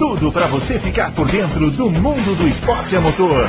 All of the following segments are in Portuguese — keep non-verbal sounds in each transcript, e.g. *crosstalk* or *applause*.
tudo para você ficar por dentro do mundo do esporte a motor.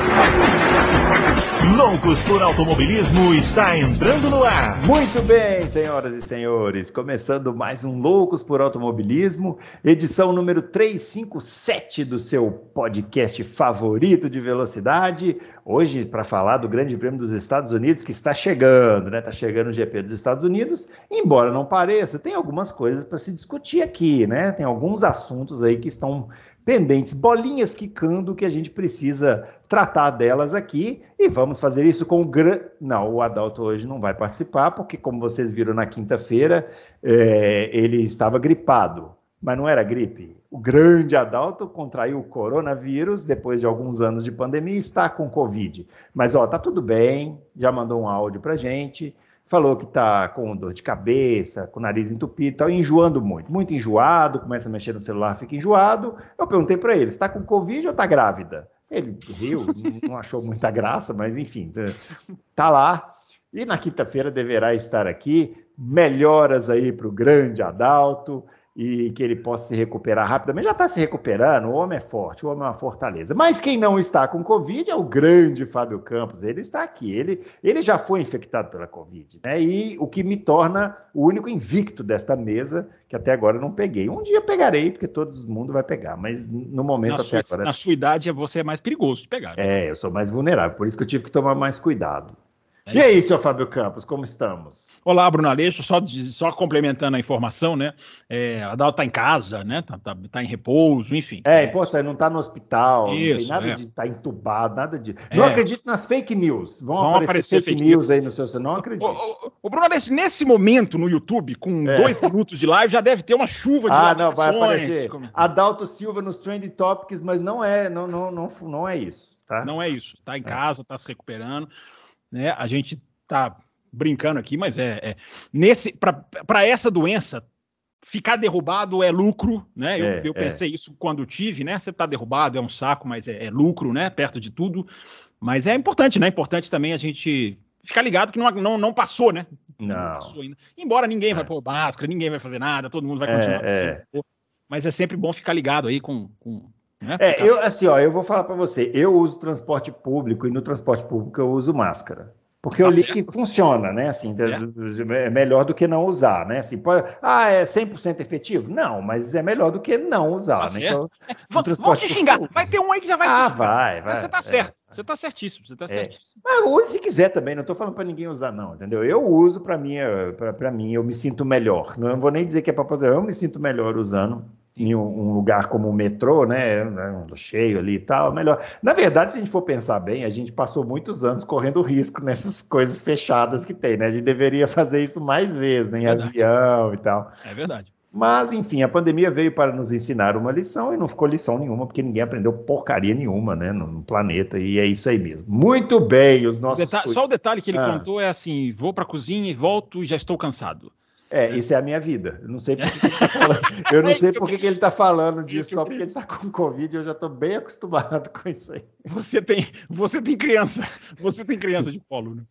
Loucos por Automobilismo está entrando no ar. Muito bem, senhoras e senhores, começando mais um Loucos por Automobilismo, edição número 357 do seu podcast favorito de velocidade. Hoje, para falar do Grande Prêmio dos Estados Unidos, que está chegando, né? Está chegando o GP dos Estados Unidos, embora não pareça, tem algumas coisas para se discutir aqui, né? Tem alguns assuntos aí que estão pendentes, bolinhas quicando que a gente precisa tratar delas aqui e vamos fazer isso com o gran... Não, o Adalto hoje não vai participar, porque como vocês viram na quinta-feira, é, ele estava gripado, mas não era gripe. O grande Adalto contraiu o coronavírus depois de alguns anos de pandemia e está com Covid. Mas ó, tá tudo bem, já mandou um áudio pra gente falou que está com dor de cabeça, com o nariz entupido, está enjoando muito, muito enjoado, começa a mexer no celular, fica enjoado. Eu perguntei para ele, está com Covid ou está grávida? Ele riu, *laughs* não achou muita graça, mas enfim, tá lá. E na quinta-feira deverá estar aqui. Melhoras aí para o grande Adalto e que ele possa se recuperar rapidamente. Já está se recuperando, o homem é forte, o homem é uma fortaleza. Mas quem não está com Covid é o grande Fábio Campos. Ele está aqui, ele, ele já foi infectado pela Covid, né? E o que me torna o único invicto desta mesa, que até agora eu não peguei. Um dia pegarei, porque todo mundo vai pegar, mas no momento na até sua, agora. Na sua idade, você é mais perigoso de pegar. Né? É, eu sou mais vulnerável, por isso que eu tive que tomar mais cuidado. É e aí, seu Fábio Campos, como estamos? Olá, Bruno Aleixo, só, só complementando a informação, né? É, a Dal está em casa, né? Tá, tá, tá, em repouso, enfim. É, poxa, não está no hospital, Isso, não tem nada é. de estar tá entubado, nada de. Não é. acredito nas fake news. Vão, Vão aparecer, aparecer, fake, news aí no seu. Não acredito. O, o, o, Bruno Aleixo, nesse momento no YouTube, com é. dois minutos de live, já deve ter uma chuva de. Ah, não, vai aparecer. Como... Adalto Silva nos Trend Topics, mas não é, não, não, não, não é isso. Tá? Não é isso. Está em é. casa, está se recuperando. Né? A gente tá brincando aqui, mas é, é nesse para essa doença ficar derrubado é lucro, né? Eu, é, eu é. pensei é. isso quando tive, né? Você tá derrubado é um saco, mas é, é, lucro, né? Perto de tudo. Mas é importante, né? Importante também a gente ficar ligado que não, não, não passou, né? Não. não passou ainda. Embora ninguém vai é. pôr máscara, ninguém vai fazer nada, todo mundo vai continuar. Mas é sempre bom ficar ligado aí com, com né? É, eu assim, ó, eu vou falar para você, eu uso transporte público e no transporte público eu uso máscara. Porque tá eu li certo. que funciona, né? Assim, é. é melhor do que não usar, né? Assim, pode, ah, é 100% efetivo? Não, mas é melhor do que não usar. Tá né? Então, *laughs* é, vamos te xingar. Vai ter um aí que já vai ah, te xingar. vai, vai. Você tá é. certo. Você tá certíssimo. Você tá é. certíssimo. Mas use se quiser também. Não tô falando para ninguém usar, não, entendeu? Eu uso para mim, para mim, eu me sinto melhor. Não vou nem dizer que é para poder, eu me sinto melhor usando em um, lugar como o metrô, né, né cheio ali e tal, melhor. Na verdade, se a gente for pensar bem, a gente passou muitos anos correndo risco *laughs* nessas coisas fechadas que tem, né? A gente deveria fazer isso mais vezes, né, em verdade. avião e tal. É verdade. Mas, enfim, a pandemia veio para nos ensinar uma lição e não ficou lição nenhuma, porque ninguém aprendeu porcaria nenhuma, né, no, planeta, e é isso aí mesmo. Muito bem, os nossos. O só o detalhe que ele ah. contou é assim: vou para a cozinha e volto e já estou cansado. É, isso é a minha vida. Eu não sei por que, ele tá *laughs* falando, eu não é sei por que, ele está falando disso, só porque ele está com Covid. Eu já estou bem acostumado *laughs* com isso aí. Você tem, você tem criança, você tem criança de colo, né?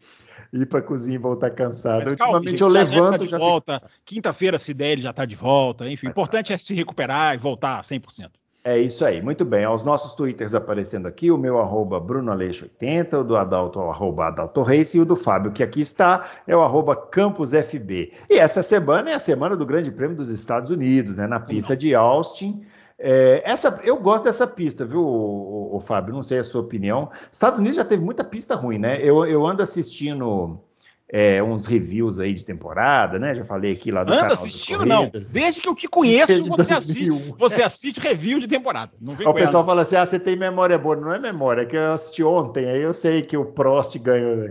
Ir para a cozinha e voltar cansado. Mas, Ultimamente calma, gente, eu levanto. Tá de já volta. Quinta-feira, se der, ele já está de volta. Enfim, o importante é se recuperar e voltar a 100%. É isso aí, muito bem. Aos nossos twitters aparecendo aqui, o meu arroba BrunoAleixo80, o do Adalto, o arroba Adalto Reis, e o do Fábio, que aqui está, é o arroba CampusFB. E essa semana é a semana do Grande Prêmio dos Estados Unidos, né, na pista de Austin. É, essa, eu gosto dessa pista, viu, o, o, o, Fábio? Não sei a sua opinião. Estados Unidos já teve muita pista ruim, né? Eu, eu ando assistindo é, uns reviews aí de temporada, né? Já falei aqui lá do Anda assistindo, não. Desde que eu te conheço, você assiste, você assiste review de temporada. Não vem o pessoal fala assim: ah, você tem memória boa. Não é memória, é que eu assisti ontem, aí eu sei que o Prost ganhou.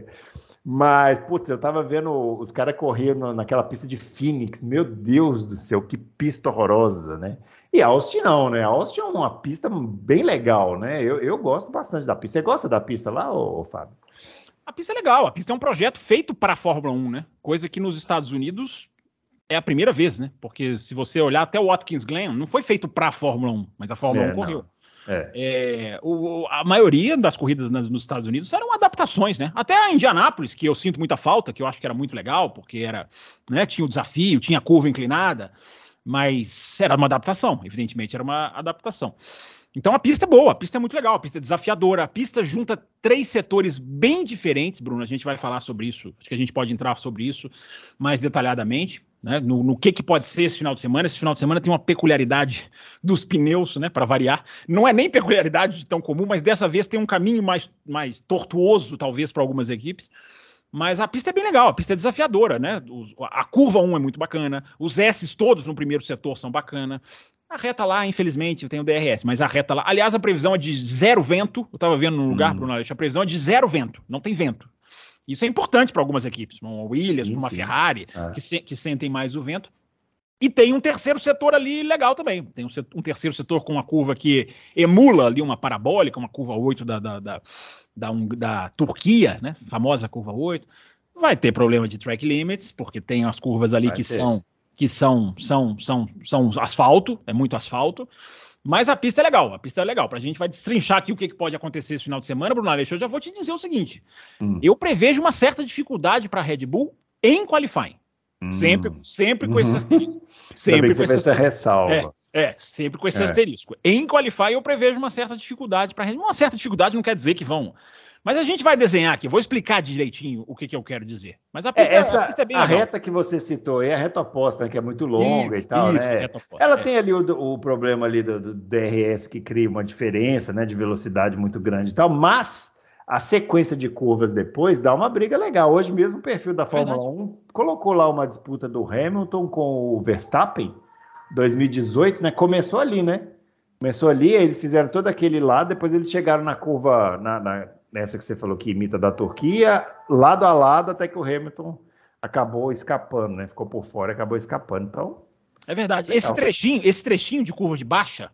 Mas, putz, eu tava vendo os caras correndo naquela pista de Phoenix. Meu Deus do céu, que pista horrorosa, né? E Austin não, né? Austin é uma pista bem legal, né? Eu, eu gosto bastante da pista. Você gosta da pista lá, ô, ô Fábio? A pista é legal, a pista é um projeto feito para a Fórmula 1, né? Coisa que nos Estados Unidos é a primeira vez, né? Porque se você olhar até o Watkins Glen, não foi feito para a Fórmula 1, mas a Fórmula é, 1 correu. É. É, o, a maioria das corridas nas, nos Estados Unidos eram adaptações, né? Até a Indianápolis, que eu sinto muita falta, que eu acho que era muito legal, porque era, né, tinha o desafio, tinha a curva inclinada, mas era uma adaptação, evidentemente, era uma adaptação. Então a pista é boa, a pista é muito legal, a pista é desafiadora, a pista junta três setores bem diferentes, Bruno. A gente vai falar sobre isso, acho que a gente pode entrar sobre isso mais detalhadamente, né? No, no que, que pode ser esse final de semana. Esse final de semana tem uma peculiaridade dos pneus, né? Para variar. Não é nem peculiaridade de tão comum, mas dessa vez tem um caminho mais, mais tortuoso, talvez, para algumas equipes. Mas a pista é bem legal, a pista é desafiadora, né? a curva 1 é muito bacana, os S todos no primeiro setor são bacana. A reta lá, infelizmente, tem o DRS, mas a reta lá. Aliás, a previsão é de zero vento. Eu estava vendo no lugar, hum. Bruno Aleixo, a previsão é de zero vento, não tem vento. Isso é importante para algumas equipes, uma Williams, sim, uma sim. Ferrari, é. que, se, que sentem mais o vento. E tem um terceiro setor ali legal também. Tem um, setor, um, terceiro setor com uma curva que emula ali uma parabólica, uma curva 8 da, da, da, da, um, da Turquia, né? Famosa curva 8. Vai ter problema de track limits, porque tem as curvas ali Vai que ter. são que são, são, são, são asfalto, é muito asfalto. Mas a pista é legal, a pista é legal. Pra gente vai destrinchar aqui o que, que pode acontecer esse final de semana, Bruno Aleixo. Eu já vou te dizer o seguinte: hum. eu prevejo uma certa dificuldade para a Red Bull em qualifying. Hum. Sempre, sempre com uhum. esse asterisco. Sempre com esse *laughs* ressalva. É, é, sempre com esse é. asterisco. Em qualify eu prevejo uma certa dificuldade para. Uma certa dificuldade não quer dizer que vão mas a gente vai desenhar aqui, vou explicar direitinho o que, que eu quero dizer. Mas a pista, é, essa, a pista é bem A legal. reta que você citou é a reta oposta, né, que é muito longa isso, e tal, isso, né? Oposta, Ela é. tem ali o, o, problema ali do, do, DRS que cria uma diferença, né, de velocidade muito grande e tal, mas a sequência de curvas depois dá uma briga legal. Hoje mesmo o perfil da Fórmula Verdade. 1 colocou lá uma disputa do Hamilton com o Verstappen, 2018, né? Começou ali, né? Começou ali, eles fizeram todo aquele lado, depois eles chegaram na curva, na, na nessa que você falou que imita da Turquia, lado a lado, até que o Hamilton acabou escapando, né? Ficou por fora, acabou escapando. Então. É verdade. Esse trechinho, esse trechinho de curva de baixa,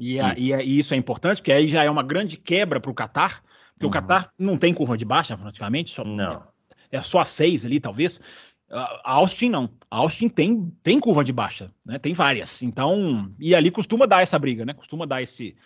e, a, isso. E, a, e, isso é importante, porque aí já é uma grande quebra para o Qatar, porque uhum. o Qatar não tem curva de baixa praticamente, só, não. É, é só a seis ali, talvez. A Austin não. A Austin tem, tem curva de baixa, né? Tem várias. Então, e ali costuma dar essa briga, né? Costuma dar esse,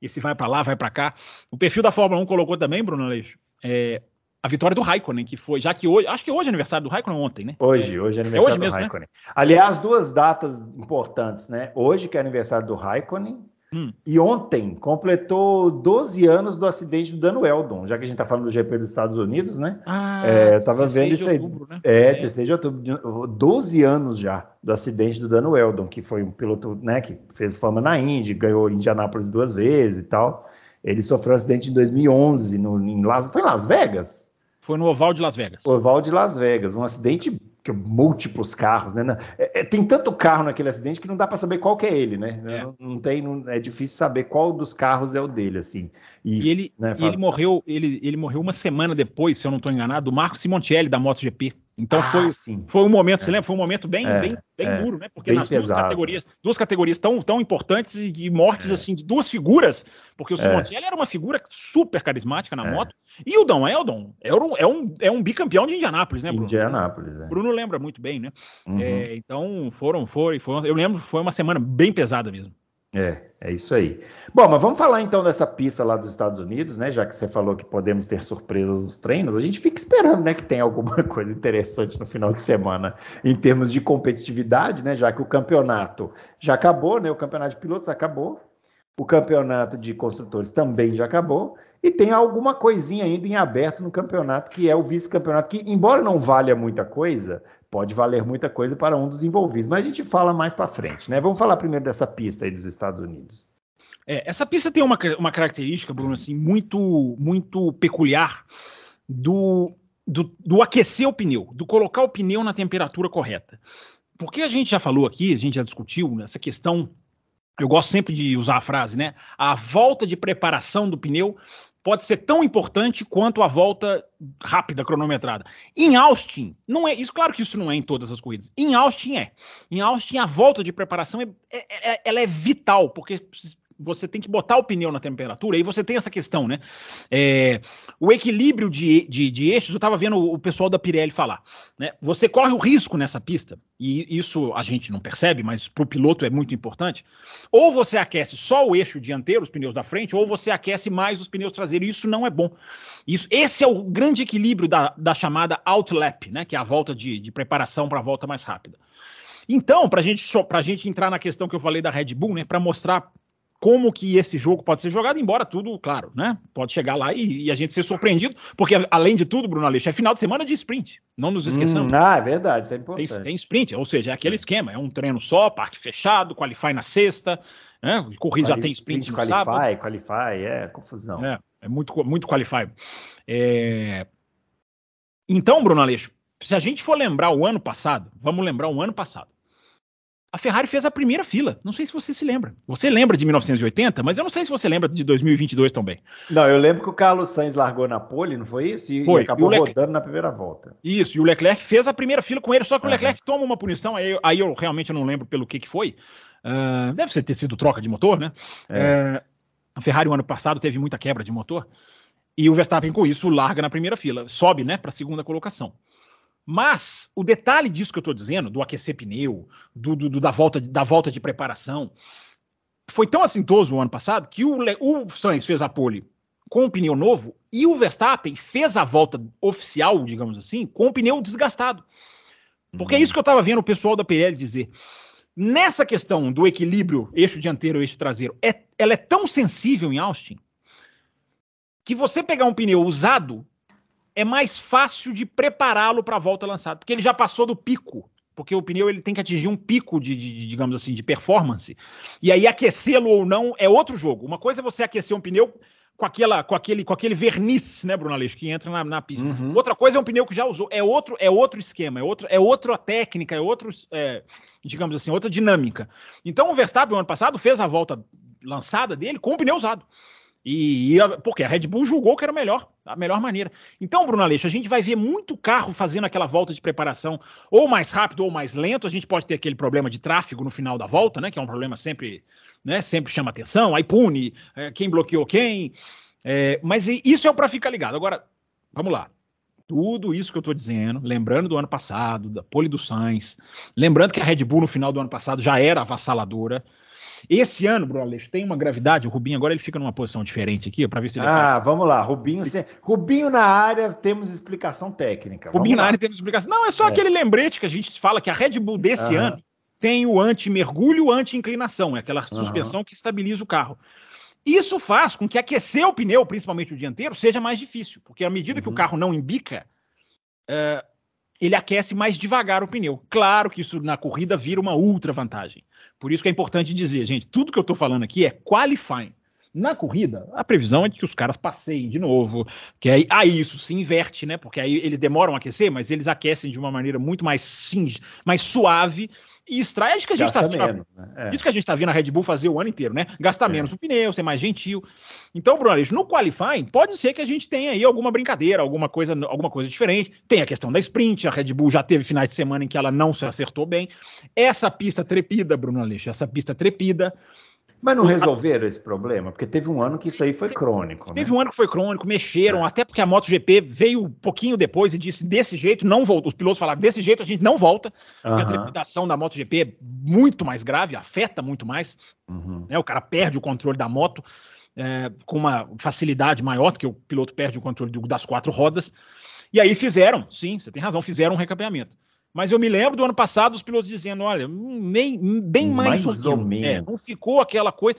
esse vai para lá, vai para cá. O perfil da Fórmula 1 colocou também, Bruno Aleixo, é, a vitória do Raikkonen, que foi, já que hoje, acho que hoje é aniversário do Raikkonen ontem, né? Hoje, hoje é, é aniversário é hoje do mesmo, né? Raikkonen. Né? Aliás, duas datas importantes, né? Hoje, que é aniversário do Raikkonen, Hum. E ontem completou 12 anos do acidente do Dan Weldon, já que a gente está falando do GP dos Estados Unidos, né? Ah, é, eu estava vendo isso aí. Outubro, né? É, 16 de outubro, 12 anos já do acidente do Dan Weldon, que foi um piloto né, que fez fama na Indy, ganhou Indianápolis duas vezes e tal. Ele sofreu um acidente em 2011, no, em Las, foi em Las Vegas? Foi no Oval de Las Vegas. Oval de Las Vegas, um acidente que múltiplos carros, né? É, é, tem tanto carro naquele acidente que não dá para saber qual que é ele, né? É. Não, não, tem, não, é difícil saber qual dos carros é o dele, assim. E, e ele, né, e ele morreu, ele, ele morreu uma semana depois, se eu não estou enganado, do Marco Simoncelli da MotoGP. Então ah, foi, foi um momento, é. você lembra? Foi um momento bem, é, bem, bem é, duro, né? Porque nas duas categorias, duas categorias tão, tão importantes e de mortes é. assim de duas figuras, porque o Simoncelli era uma figura super carismática na moto, e o Dom Eldon é um, é um, é um bicampeão de Indianápolis, né, Bruno? Indianápolis, é. Bruno lembra muito bem, né? Uhum. então foram, foi, foi, eu lembro, foi uma semana bem pesada mesmo. É, é isso aí. Bom, mas vamos falar então dessa pista lá dos Estados Unidos, né? Já que você falou que podemos ter surpresas nos treinos, a gente fica esperando, né, que tem alguma *laughs* coisa interessante no final de semana em termos de competitividade, né? Já que o campeonato já acabou, né? O campeonato de pilotos acabou, o campeonato de construtores também já acabou, e tem alguma coisinha ainda em aberto no campeonato, que é o vice-campeonato, que, embora não valha muita coisa, pode valer muita coisa para um dos envolvidos. Mas a gente fala mais para frente, né? Vamos falar primeiro dessa pista aí dos Estados Unidos. É, essa pista tem uma, uma característica, Bruno, assim, muito, muito peculiar do, do, do aquecer o pneu, do colocar o pneu na temperatura correta. Porque a gente já falou aqui, a gente já discutiu essa questão eu gosto sempre de usar a frase, né? A volta de preparação do pneu pode ser tão importante quanto a volta rápida cronometrada. Em Austin, não é isso. Claro que isso não é em todas as corridas. Em Austin é. Em Austin a volta de preparação é, é, é ela é vital porque você tem que botar o pneu na temperatura, aí você tem essa questão, né? É, o equilíbrio de, de, de eixos, eu estava vendo o pessoal da Pirelli falar, né? Você corre o risco nessa pista, e isso a gente não percebe, mas para o piloto é muito importante. Ou você aquece só o eixo dianteiro, os pneus da frente, ou você aquece mais os pneus traseiros, e isso não é bom. Isso, esse é o grande equilíbrio da, da chamada outlap, né? Que é a volta de, de preparação para a volta mais rápida. Então, para gente, a gente entrar na questão que eu falei da Red Bull, né, para mostrar como que esse jogo pode ser jogado, embora tudo, claro, né? Pode chegar lá e, e a gente ser surpreendido, porque além de tudo, Bruno Aleixo, é final de semana de sprint. Não nos esqueçamos. Hum, ah, é verdade, isso é importante. Tem, tem, sprint, ou seja, é aquele esquema, é um treino só, parque fechado, qualify na sexta, né? Corrida já tem sprint no qualify, sábado. Qualify, é confusão. É, é muito, muito qualify. É... Então, Bruno Aleixo, se a gente for lembrar o ano passado, vamos lembrar o ano passado a Ferrari fez a primeira fila. Não sei se você se lembra. Você lembra de 1980, mas eu não sei se você lembra de 2022 também. Não, eu lembro que o Carlos Sainz largou na pole, não foi isso? E, foi. acabou e Leclerc... rodando na primeira volta. Isso, e o Leclerc fez a primeira fila com ele, só que uhum. o Leclerc toma uma punição, aí, aí eu realmente não lembro pelo que, que foi. Uh, deve ter sido troca de motor, né? É. Uh, a Ferrari, o ano passado, teve muita quebra de motor. E o Verstappen, com isso, larga na primeira fila, sobe né, para a segunda colocação. Mas o detalhe disso que eu estou dizendo, do aquecer pneu, do, do, do, da, volta, da volta de preparação, foi tão assintoso o ano passado que o, o Sainz fez a pole com o pneu novo e o Verstappen fez a volta oficial, digamos assim, com o pneu desgastado. Porque é isso que eu estava vendo o pessoal da Pirelli dizer. Nessa questão do equilíbrio eixo dianteiro eixo traseiro, é, ela é tão sensível em Austin que você pegar um pneu usado é mais fácil de prepará-lo para a volta lançada, porque ele já passou do pico, porque o pneu ele tem que atingir um pico de, de, digamos assim, de performance. E aí aquecê-lo ou não é outro jogo. Uma coisa é você aquecer um pneu com, aquela, com, aquele, com aquele verniz, né, Bruno Aleixo, que entra na, na pista. Uhum. Outra coisa é um pneu que já usou. É outro, é outro esquema, é, outro, é outra técnica, é outro, é, digamos assim, outra dinâmica. Então o Verstappen, ano passado, fez a volta lançada dele com o pneu usado. E, e porque a Red Bull julgou que era melhor, a melhor maneira. Então, Bruno Aleixo, a gente vai ver muito carro fazendo aquela volta de preparação, ou mais rápido ou mais lento. A gente pode ter aquele problema de tráfego no final da volta, né? Que é um problema sempre, né? Sempre chama atenção, aí pune é, quem bloqueou quem. É, mas isso é para ficar ligado. Agora, vamos lá. Tudo isso que eu estou dizendo, lembrando do ano passado, da pole do Sainz, lembrando que a Red Bull no final do ano passado já era avassaladora. Esse ano, Bruno Aleixo, tem uma gravidade. O Rubinho agora ele fica numa posição diferente aqui, para ver se ele Ah, vamos lá. Rubinho, Rubinho na área, temos explicação técnica. Rubinho na área temos explicação. Não, é só é. aquele lembrete que a gente fala que a Red Bull desse ano tem o anti-mergulho, anti-inclinação, é aquela suspensão que estabiliza o carro. Isso faz com que aquecer o pneu, principalmente o dianteiro, seja mais difícil, porque à medida uhum. que o uhum. carro não embica, uh, ele aquece mais devagar o pneu. Claro que isso na corrida vira uma ultra vantagem. Por isso que é importante dizer, gente, tudo que eu estou falando aqui é qualifying. Na corrida, a previsão é de que os caras passeiem de novo, que aí, aí isso se inverte, né? Porque aí eles demoram a aquecer, mas eles aquecem de uma maneira muito mais, mais suave e extrai. É que a gente está vendo. Né? É. Isso que a gente está vendo a Red Bull fazer o ano inteiro, né? Gastar é. menos o pneu, ser mais gentil. Então, Bruno Aleixo, no qualifying, pode ser que a gente tenha aí alguma brincadeira, alguma coisa, alguma coisa diferente. Tem a questão da sprint, a Red Bull já teve finais de semana em que ela não se acertou bem. Essa pista trepida, Bruno Aleixo, essa pista trepida. Mas não resolveram esse problema? Porque teve um ano que isso aí foi crônico. Teve né? um ano que foi crônico, mexeram, é. até porque a MotoGP veio um pouquinho depois e disse desse jeito, não volta. Os pilotos falaram, desse jeito a gente não volta, porque a trepidação da MotoGP é muito mais grave, afeta muito mais. Uhum. Né? O cara perde o controle da moto é, com uma facilidade maior do que o piloto perde o controle das quatro rodas. E aí fizeram, sim, você tem razão, fizeram um recapeamento. Mas eu me lembro do ano passado os pilotos dizendo: olha, bem, bem mais, mais ou menos. É, não ficou aquela coisa.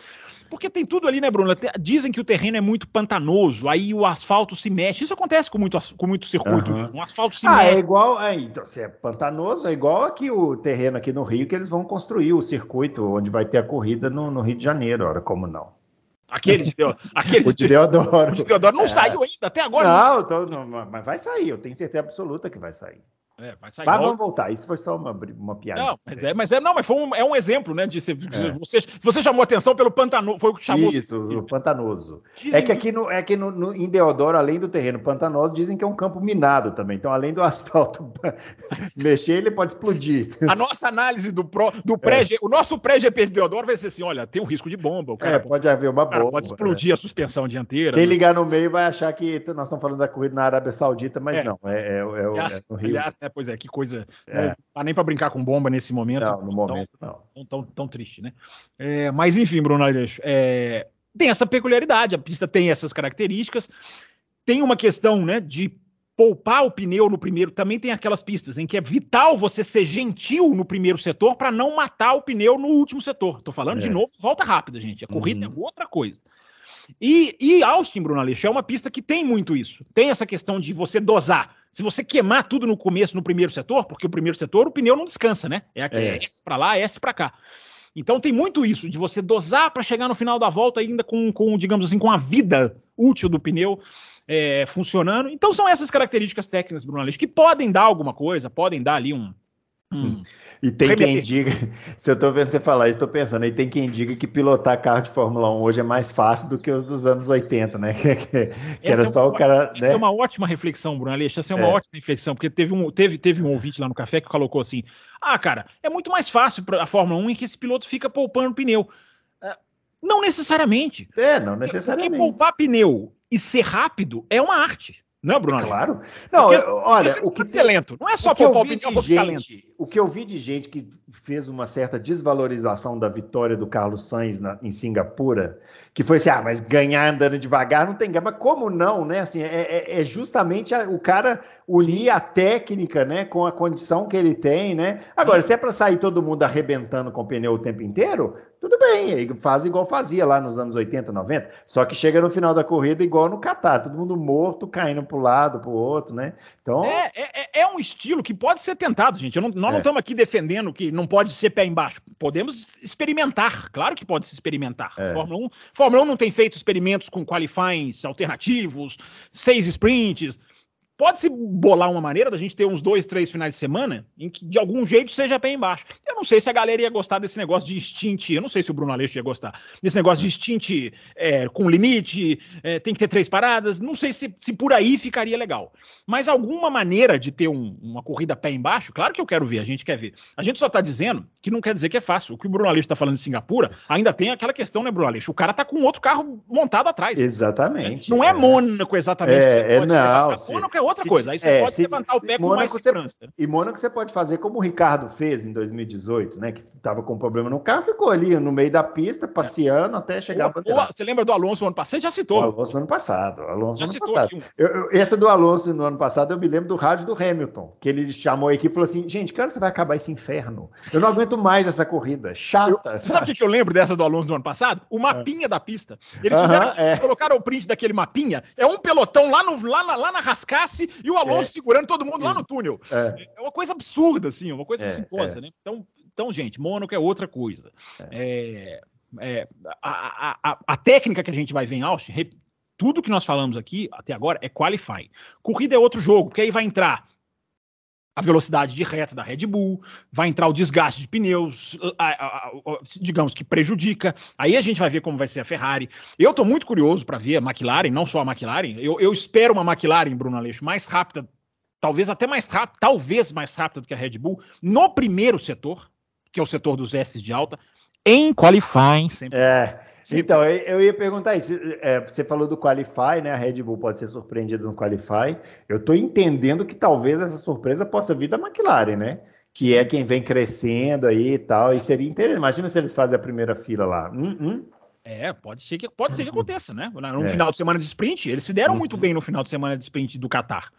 Porque tem tudo ali, né, Bruno? Dizem que o terreno é muito pantanoso, aí o asfalto se mexe. Isso acontece com muito, com muito circuito. Uhum. Um asfalto se ah, é mexe. é igual. É, então, se é pantanoso, é igual aqui o terreno aqui no Rio, que eles vão construir o circuito onde vai ter a corrida no, no Rio de Janeiro. Ora, como não? Aquele de, aquele o de Deodoro. O de Deodoro não é. saiu ainda, até agora. Não, não. Tô, não, mas vai sair, eu tenho certeza absoluta que vai sair. É, vai sair. Mas vamos voltar. Isso foi só uma, uma piada. Não, mas é, mas é, não, mas foi um, é um exemplo, né? De se, é. você, você chamou atenção pelo pantanoso, foi o que chamou. Isso, o pantanoso. Dizem é que aqui, no, é que no, no, em Deodoro, além do terreno pantanoso, dizem que é um campo minado também. Então, além do asfalto *laughs* mexer, ele pode explodir. A nossa análise do, pro, do pré, é. o nosso pré-GP de Deodoro vai ser assim: olha, tem um risco de bomba. é, pode haver uma bomba. Pode explodir a suspensão dianteira. Quem né? ligar no meio vai achar que nós estamos falando da corrida na Arábia Saudita, mas é. não, é, é, é, no Rio. Aliás, né, pois é, que coisa é. Não dá nem para brincar com bomba nesse momento. Não, no momento tão, não. Tão, tão, tão triste, né? É, mas enfim, Bruno Aleixo, é, tem essa peculiaridade, a pista tem essas características. Tem uma questão, né, de poupar o pneu no primeiro. Também tem aquelas pistas em que é vital você ser gentil no primeiro setor para não matar o pneu no último setor. Tô falando é. de novo, volta rápida, gente. A corrida uhum. é outra coisa. E, e Austin, Bruno Aleixo, é uma pista que tem muito isso. Tem essa questão de você dosar. Se você queimar tudo no começo, no primeiro setor, porque o primeiro setor, o pneu não descansa, né? É, é. S para lá, S para cá. Então tem muito isso, de você dosar para chegar no final da volta ainda com, com, digamos assim, com a vida útil do pneu é, funcionando. Então são essas características técnicas, Bruno Aleixo, que podem dar alguma coisa, podem dar ali um, Hum. E tem quem diga, *laughs* se eu estou vendo você falar isso, estou pensando, e tem quem diga que pilotar carro de Fórmula 1 hoje é mais fácil do que os dos anos 80, né? *laughs* que, era é só o cara. Essa né? é uma ótima reflexão, Bruno Aleixo. Essa é uma é. ótima reflexão, porque teve um, teve, teve um ouvinte lá no café que colocou assim: ah, cara, é muito mais fácil para a Fórmula 1 em que esse piloto fica poupando pneu. É, não necessariamente. É, não necessariamente. Porque poupar pneu e ser rápido é uma arte. Não, Bruno? Claro. Não, porque, olha, o que ser lento. Não é só o pneu gente, O que eu vi de gente que fez uma certa desvalorização da vitória do Carlos Sainz na, em Singapura, que foi assim, ah, mas ganhar andando devagar não tem gama. Como não, né? Assim, é, é, é justamente a, o cara unir Sim. a técnica, né, com a condição que ele tem, né? Agora, Sim. se é para sair todo mundo arrebentando com o pneu o tempo inteiro, tudo bem, faz igual fazia lá nos anos 80, 90, só que chega no final da corrida igual no Catar, todo mundo morto, caindo para o lado, para o outro, né? Então... É, é, é, um estilo que pode ser tentado, gente. Não, nós é. não estamos aqui defendendo que não pode ser pé embaixo. Podemos experimentar, claro que pode se experimentar. É. Fórmula 1, Fórmula 1 não tem feito experimentos com qualifyings alternativos, seis sprints. Pode-se bolar uma maneira da gente ter uns dois, três finais de semana em que de algum jeito seja pé embaixo. Eu não sei se a galera ia gostar desse negócio de stint, eu não sei se o Bruno Aleixo ia gostar, desse negócio de stint é, com limite, é, tem que ter três paradas, não sei se, se por aí ficaria legal. Mas alguma maneira de ter um, uma corrida pé embaixo, claro que eu quero ver, a gente quer ver. A gente só está dizendo que não quer dizer que é fácil. O que o Bruno Aleixo está falando de Singapura, ainda tem aquela questão, né, Bruno Aleixo? O cara tá com outro carro montado atrás. Exatamente. Não é, é Mônaco exatamente. É, é não. Mônaco é outra se, coisa. Aí você é, pode se, levantar o pé com mais segurança. Você, e Mônaco você pode fazer como o Ricardo fez em 2018, né? Que estava com problema no carro, ficou ali no meio da pista, passeando até chegar ou, ou, Você lembra do Alonso no ano passado? Você já citou. O Alonso no ano passado. Alonso já no ano passado. Eu, eu, essa do Alonso no ano passado, eu me lembro do rádio do Hamilton, que ele chamou a equipe e falou assim: gente, hora você vai acabar esse inferno? Eu não aguento mais essa corrida. Chata. Eu, sabe o que eu lembro dessa do Alonso do ano passado? O mapinha é. da pista. Eles, fizeram, uh -huh, é. colocaram o print daquele mapinha, é um pelotão lá, no, lá, na, lá na e o Alonso é. segurando todo mundo lá no túnel. É, é uma coisa absurda, assim, uma coisa é, é. né? Então, então, gente, Mônaco é outra coisa. É. É, a, a, a, técnica que a gente vai ver em Austin, tudo que nós falamos aqui até agora é qualify. Corrida é outro jogo, porque aí vai entrar a velocidade de reta da Red Bull, vai entrar o desgaste de pneus, digamos que prejudica. Aí a gente vai ver como vai ser a Ferrari. Eu estou muito curioso para ver a McLaren, não só a McLaren. Eu, eu espero uma McLaren, Bruno Aleixo, mais rápida, talvez até mais rápida, talvez mais rápida do que a Red Bull, no primeiro setor, que é o setor dos S de alta, em qualifying. Sempre. É. Então, eu ia perguntar isso. É, você falou do Qualify, né? A Red Bull pode ser surpreendida no Qualify. Eu estou entendendo que talvez essa surpresa possa vir da McLaren, né? Que é quem vem crescendo aí e tal. E seria interessante. Imagina se eles fazem a primeira fila lá. Hum, hum. É, pode ser que pode ser que aconteça, né? No é. final de semana de sprint, eles se deram uhum. muito bem no final de semana de sprint do Qatar.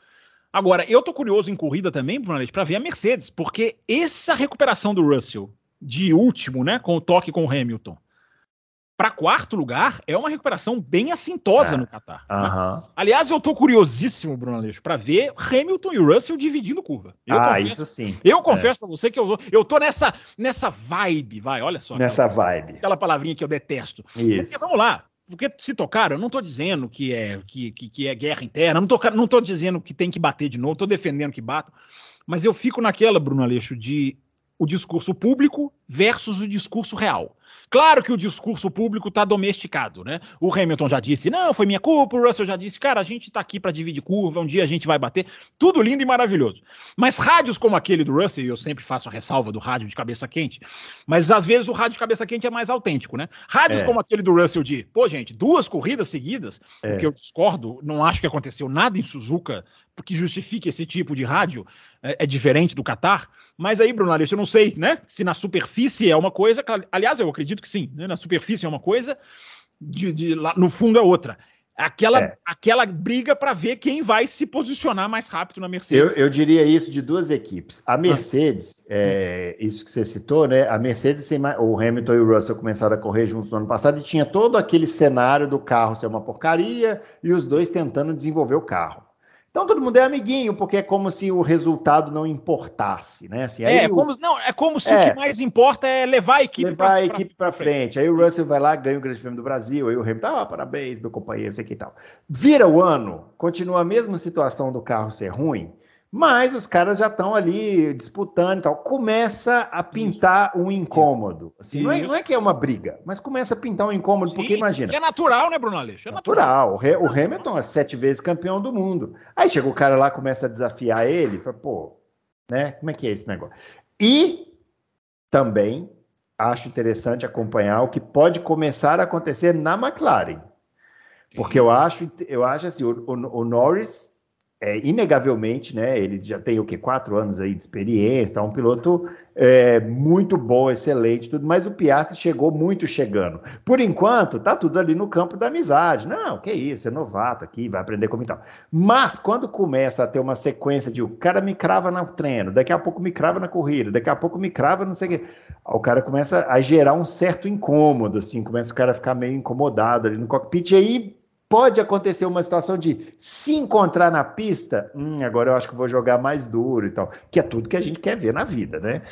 Agora, eu tô curioso em corrida também, Bruno para ver a Mercedes, porque essa recuperação do Russell de último, né, com o toque com o Hamilton, para quarto lugar é uma recuperação bem assintosa é. no Qatar. Né? Aliás, eu tô curiosíssimo, Bruno Aleixo, para ver Hamilton e Russell dividindo curva. Eu ah, confesso, isso sim. Eu confesso é. para você que eu, eu tô nessa, nessa vibe, vai, olha só. Nessa aquela, vibe. Aquela palavrinha que eu detesto. Isso. Porque, vamos lá. Porque se tocaram, eu não tô dizendo que é, que, que, que é guerra interna, não tô, não tô dizendo que tem que bater de novo, tô defendendo que batam. Mas eu fico naquela, Bruno Aleixo, de o discurso público versus o discurso real. Claro que o discurso público está domesticado, né? O Hamilton já disse, não, foi minha culpa, o Russell já disse, cara, a gente está aqui para dividir curva, um dia a gente vai bater. Tudo lindo e maravilhoso. Mas rádios como aquele do Russell, e eu sempre faço a ressalva do rádio de cabeça quente, mas às vezes o rádio de cabeça quente é mais autêntico, né? Rádios é. como aquele do Russell de, pô, gente, duas corridas seguidas, é. porque eu discordo, não acho que aconteceu nada em Suzuka que justifique esse tipo de rádio, é, é diferente do Qatar. Mas aí, Bruno Aleixo, eu não sei, né? Se na superfície é uma coisa, aliás, eu acredito que sim, né? Na superfície é uma coisa, de, de lá, no fundo é outra. Aquela, é. aquela briga para ver quem vai se posicionar mais rápido na Mercedes. Eu, eu diria isso de duas equipes. A Mercedes, ah. é, isso que você citou, né? A Mercedes, o Hamilton e o Russell começaram a correr juntos no ano passado e tinha todo aquele cenário do carro ser uma porcaria e os dois tentando desenvolver o carro. Então todo mundo é amiguinho, porque é como se o resultado não importasse, né? Assim, é, o... como, não, é como se é, o que mais importa é levar a equipe levar pra, a equipe para frente. frente. Aí o Russell vai lá, ganha o Grande Prêmio do Brasil, aí o Hamilton, ah, parabéns, meu companheiro, sei que e tal. Vira o ano, continua a mesma situação do carro ser ruim, mas os caras já estão ali disputando e tal. Começa a pintar Isso. um incômodo. Assim, não, é, não, é, que é uma briga, mas começa a pintar um incômodo, Sim, porque imagina. é natural, né, Bruno Aleixo? É natural. natural. O, Hamilton é sete vezes campeão do mundo. Aí chega o cara lá, começa a desafiar ele, fala, pô, né? Como é que é esse negócio? E também acho interessante acompanhar o que pode começar a acontecer na McLaren. Porque eu acho, eu acho assim, o, o, o Norris é, inegavelmente, né? Ele já tem o que quatro anos aí de experiência, tá um piloto é, muito bom, excelente, tudo. Mas o Piastri chegou muito chegando. Por enquanto, tá tudo ali no campo da amizade. Não, que isso, é novato aqui, vai aprender como tal. Mas quando começa a ter uma sequência de o cara me crava no treino, daqui a pouco me crava na corrida, daqui a pouco me crava, não sei o quê, o cara começa a gerar um certo incômodo, assim, começa o cara a ficar meio incomodado ali no cockpit, e aí pode acontecer uma situação de se encontrar na pista, hum, agora eu acho que vou jogar mais duro e tal, que é tudo que a gente quer ver na vida, né?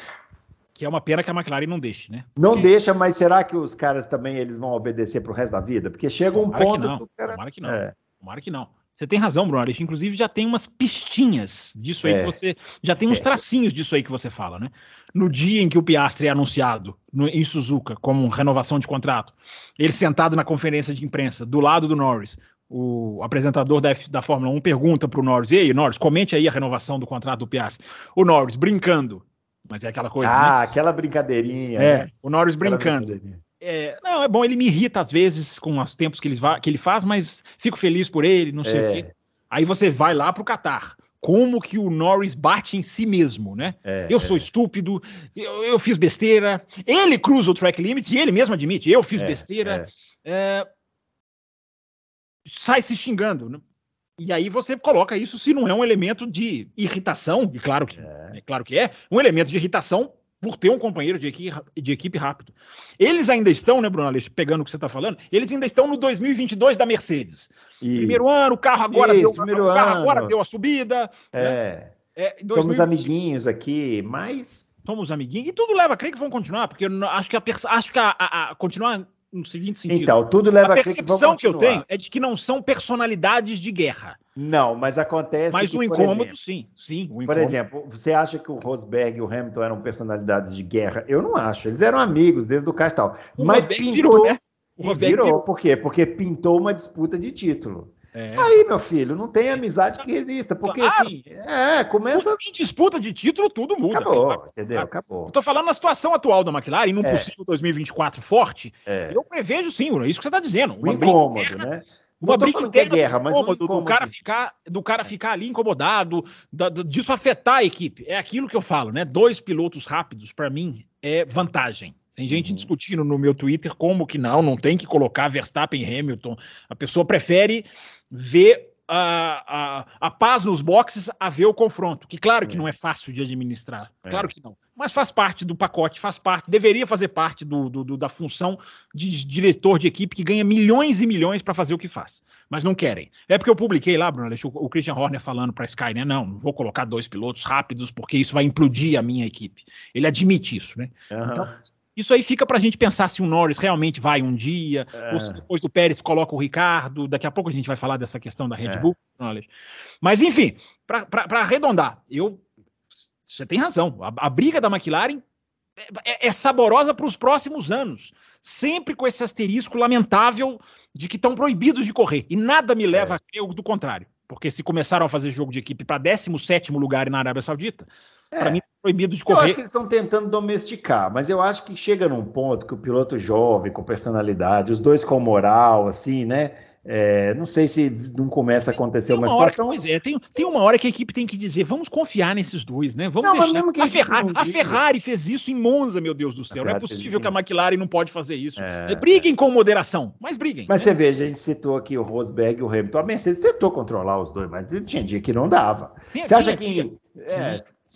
Que é uma pena que a McLaren não deixe, né? Não deixa, mas será que os caras também eles vão obedecer para o resto da vida? Porque chega um Tomara ponto que não. Cara... Tomara que não. É. Tomara que não. Você tem razão, Bruno Aleixo. Inclusive, já tem umas pistinhas disso aí é. que você. Já tem uns é. tracinhos disso aí que você fala, né? No dia em que o Piastri é anunciado no, em Suzuka como renovação de contrato, ele sentado na conferência de imprensa, do lado do Norris, o apresentador da, F, da Fórmula 1 pergunta para o Norris: E aí, Norris, comente aí a renovação do contrato do Piastri. O Norris brincando. Mas é aquela coisa. Ah, né? aquela brincadeirinha. É, né? o Norris brincando. É, é bom, ele me irrita às vezes com os tempos que ele, que ele faz, mas fico feliz por ele, não sei é. o quê. Aí você vai lá pro Catar. Como que o Norris bate em si mesmo, né? É, eu sou é. estúpido, eu, eu, fiz besteira. Ele cruza o track limit e ele mesmo admite, eu fiz é, besteira. É. Sai se xingando. Né? E aí você coloca isso se não é um elemento de irritação, e claro que é, é claro que é, um elemento de irritação por ter um companheiro de equipe, de equipe rápido. Eles ainda estão, né, Bruno Aleixo, pegando o que você está falando, eles ainda estão no 2022 da Mercedes. Isso. Primeiro ano, o carro agora, Isso, deu, o carro agora deu a subida. É. Né? é 2020, Somos amiguinhos aqui, mas... Somos amiguinhos, e tudo leva a crer que vão continuar, porque eu acho que a, acho que a, a, a continuar no seguinte sentido. Então, tudo leva a, a percepção que, que, eu tenho é de que não são personalidades de guerra. Não, mas acontece. Mas que, o incômodo, exemplo, sim, sim. Incômodo. Por exemplo, você acha que o Rosberg e o Hamilton eram personalidades de guerra? Eu não acho. Eles eram amigos desde o kart e tal. O mas Rosberg pintou, virou, né? O Rosberg virou. virou. Por quê? Porque pintou uma disputa de título. É. Aí, meu filho, não tem amizade que resista, porque claro. assim, é, começa. Em disputa de título, tudo muda. Acabou, entendeu? Acabou. Eu tô falando na situação atual da McLaren, num é. possível 2024 forte, é. eu prevejo sim, isso que você tá dizendo. Uma incômodo, interna, né? Uma briga é interna é guerra, mas incômodo, do cara ficar, do cara ficar ali incomodado, da, disso afetar a equipe. É aquilo que eu falo, né? Dois pilotos rápidos, para mim, é vantagem. Tem gente uhum. discutindo no meu Twitter como que não, não tem que colocar Verstappen e Hamilton. A pessoa prefere ver a, a, a paz nos boxes a ver o confronto. Que claro que é. não é fácil de administrar. É. Claro que não. Mas faz parte do pacote, faz parte, deveria fazer parte do, do, do da função de diretor de equipe que ganha milhões e milhões para fazer o que faz. Mas não querem. É porque eu publiquei lá, Bruno, o, o Christian Horner falando para a Sky, né? Não, não vou colocar dois pilotos rápidos porque isso vai implodir a minha equipe. Ele admite isso, né? Uhum. Então, isso aí fica para a gente pensar se o Norris realmente vai um dia, é. ou se depois do Pérez coloca o Ricardo. Daqui a pouco a gente vai falar dessa questão da Red é. Bull. Mas, enfim, para arredondar, eu você tem razão. A, a briga da McLaren é, é, é saborosa para os próximos anos. Sempre com esse asterisco lamentável de que estão proibidos de correr. E nada me leva é. a crer do contrário. Porque se começaram a fazer jogo de equipe para 17 lugar na Arábia Saudita, é. para mim tá proibido de correr. Eu acho que eles estão tentando domesticar, mas eu acho que chega num ponto que o piloto jovem, com personalidade, os dois com moral, assim, né? É, não sei se não começa a acontecer uma, uma situação. Que, é, tem, tem uma hora que a equipe tem que dizer: vamos confiar nesses dois, né? Vamos não, deixar. A, a, Ferrari, a, Ferrari, fez isso em Monza, meu Deus do céu. Não é possível que a McLaren não pode fazer isso. É, é, briguem com moderação, mas briguem. Mas né? você vê, a gente citou aqui o Rosberg e o Hamilton. A Mercedes tentou controlar os dois, mas tinha dia que não dava. você acha que.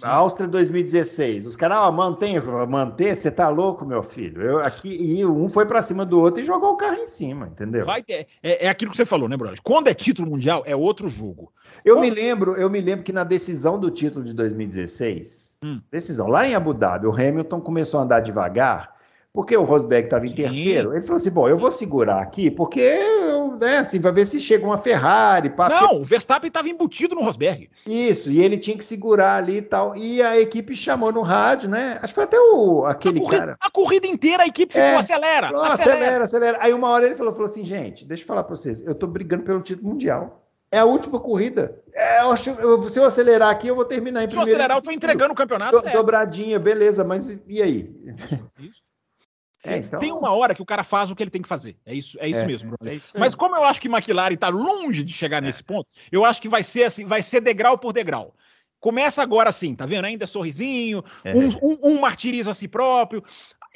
A Áustria 2016. Os caras, ah, mantém, manter, você tá louco, meu filho. Eu aqui e um foi para cima do outro e jogou o carro em cima, entendeu? Vai ter, é, é aquilo que você falou, né, Bruno? Quando é título mundial é outro jogo. Eu Quando... me lembro, eu me lembro que na decisão do título de 2016, hum. decisão lá em Abu Dhabi, o Hamilton começou a andar devagar porque o Rosberg estava em Sim. terceiro. Ele falou assim: bom, eu vou segurar aqui, porque, né, assim, vai ver se chega uma Ferrari. Não, o Verstappen estava embutido no Rosberg. Isso, e ele tinha que segurar ali e tal. E a equipe chamou no rádio, né? Acho que foi até o, aquele a corrida, cara. A corrida inteira a equipe ficou: é, acelera, acelera, acelera, acelera. Aí uma hora ele falou, falou assim: gente, deixa eu falar para vocês, eu tô brigando pelo título mundial. É a última corrida. É, eu acho, eu, se eu acelerar aqui, eu vou terminar em primeiro. Se eu acelerar, eu tô entregando o campeonato. Do, é. Dobradinha, beleza, mas e aí? Isso. É, então... Tem uma hora que o cara faz o que ele tem que fazer. É isso, é isso é, mesmo, é isso Mas como eu acho que McLaren está longe de chegar é. nesse ponto, eu acho que vai ser assim, vai ser degrau por degrau. Começa agora assim, tá vendo? Ainda sorrisinho, é. um, um, um martiriza a si próprio,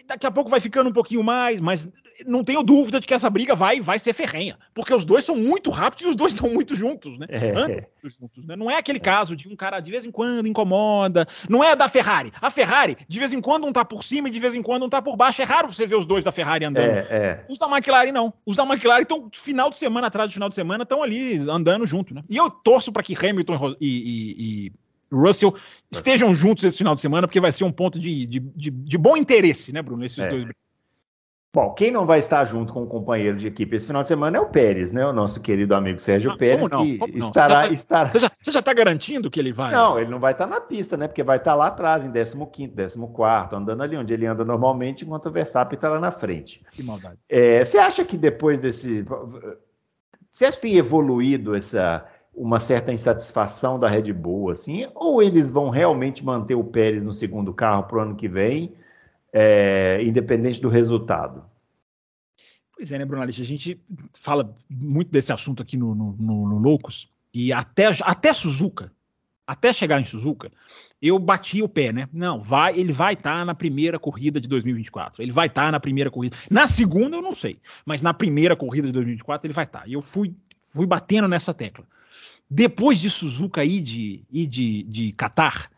daqui a pouco vai ficando um pouquinho mais, mas não tenho dúvida de que essa briga vai vai ser ferrenha, porque os dois são muito rápidos e os dois *laughs* estão muito juntos, né? É. Andam muito juntos, né? Não é aquele é. caso de um cara de vez em quando incomoda, não é da Ferrari. A Ferrari, de vez em quando um tá por cima e de vez em quando um tá por baixo. É raro você ver os dois da Ferrari andando. É, é. Os da McLaren não. Os da McLaren estão final de semana atrás do final de semana estão ali andando junto, né? E eu torço para que Hamilton e, e, e Russell estejam juntos esse final de semana, porque vai ser um ponto de, de, de, de bom interesse, né, Bruno? Esses é. dois. Bom, quem não vai estar junto com o companheiro de equipe esse final de semana é o Pérez, né? O nosso querido amigo Sérgio ah, Pérez, que estará. Você, estará... você já está garantindo que ele vai? Não, ele não vai estar na pista, né? Porque vai estar lá atrás, em 15, 14, andando ali onde ele anda normalmente, enquanto o Verstappen está lá na frente. Que maldade. É, você acha que depois desse. Você acha que tem evoluído essa uma certa insatisfação da Red Bull, assim, ou eles vão realmente manter o Pérez no segundo carro para o ano que vem, é, independente do resultado? Pois é, né, Bruno Alice? A gente fala muito desse assunto aqui no, no, no, no Loucos, e até, até Suzuka, até chegar em Suzuka, eu bati o pé, né? Não, vai, ele vai estar tá na primeira corrida de 2024. Ele vai estar tá na primeira corrida. Na segunda eu não sei, mas na primeira corrida de 2024 ele vai estar. Tá. E eu fui, fui batendo nessa tecla. Depois de Suzuka e de, e de, de Qatar,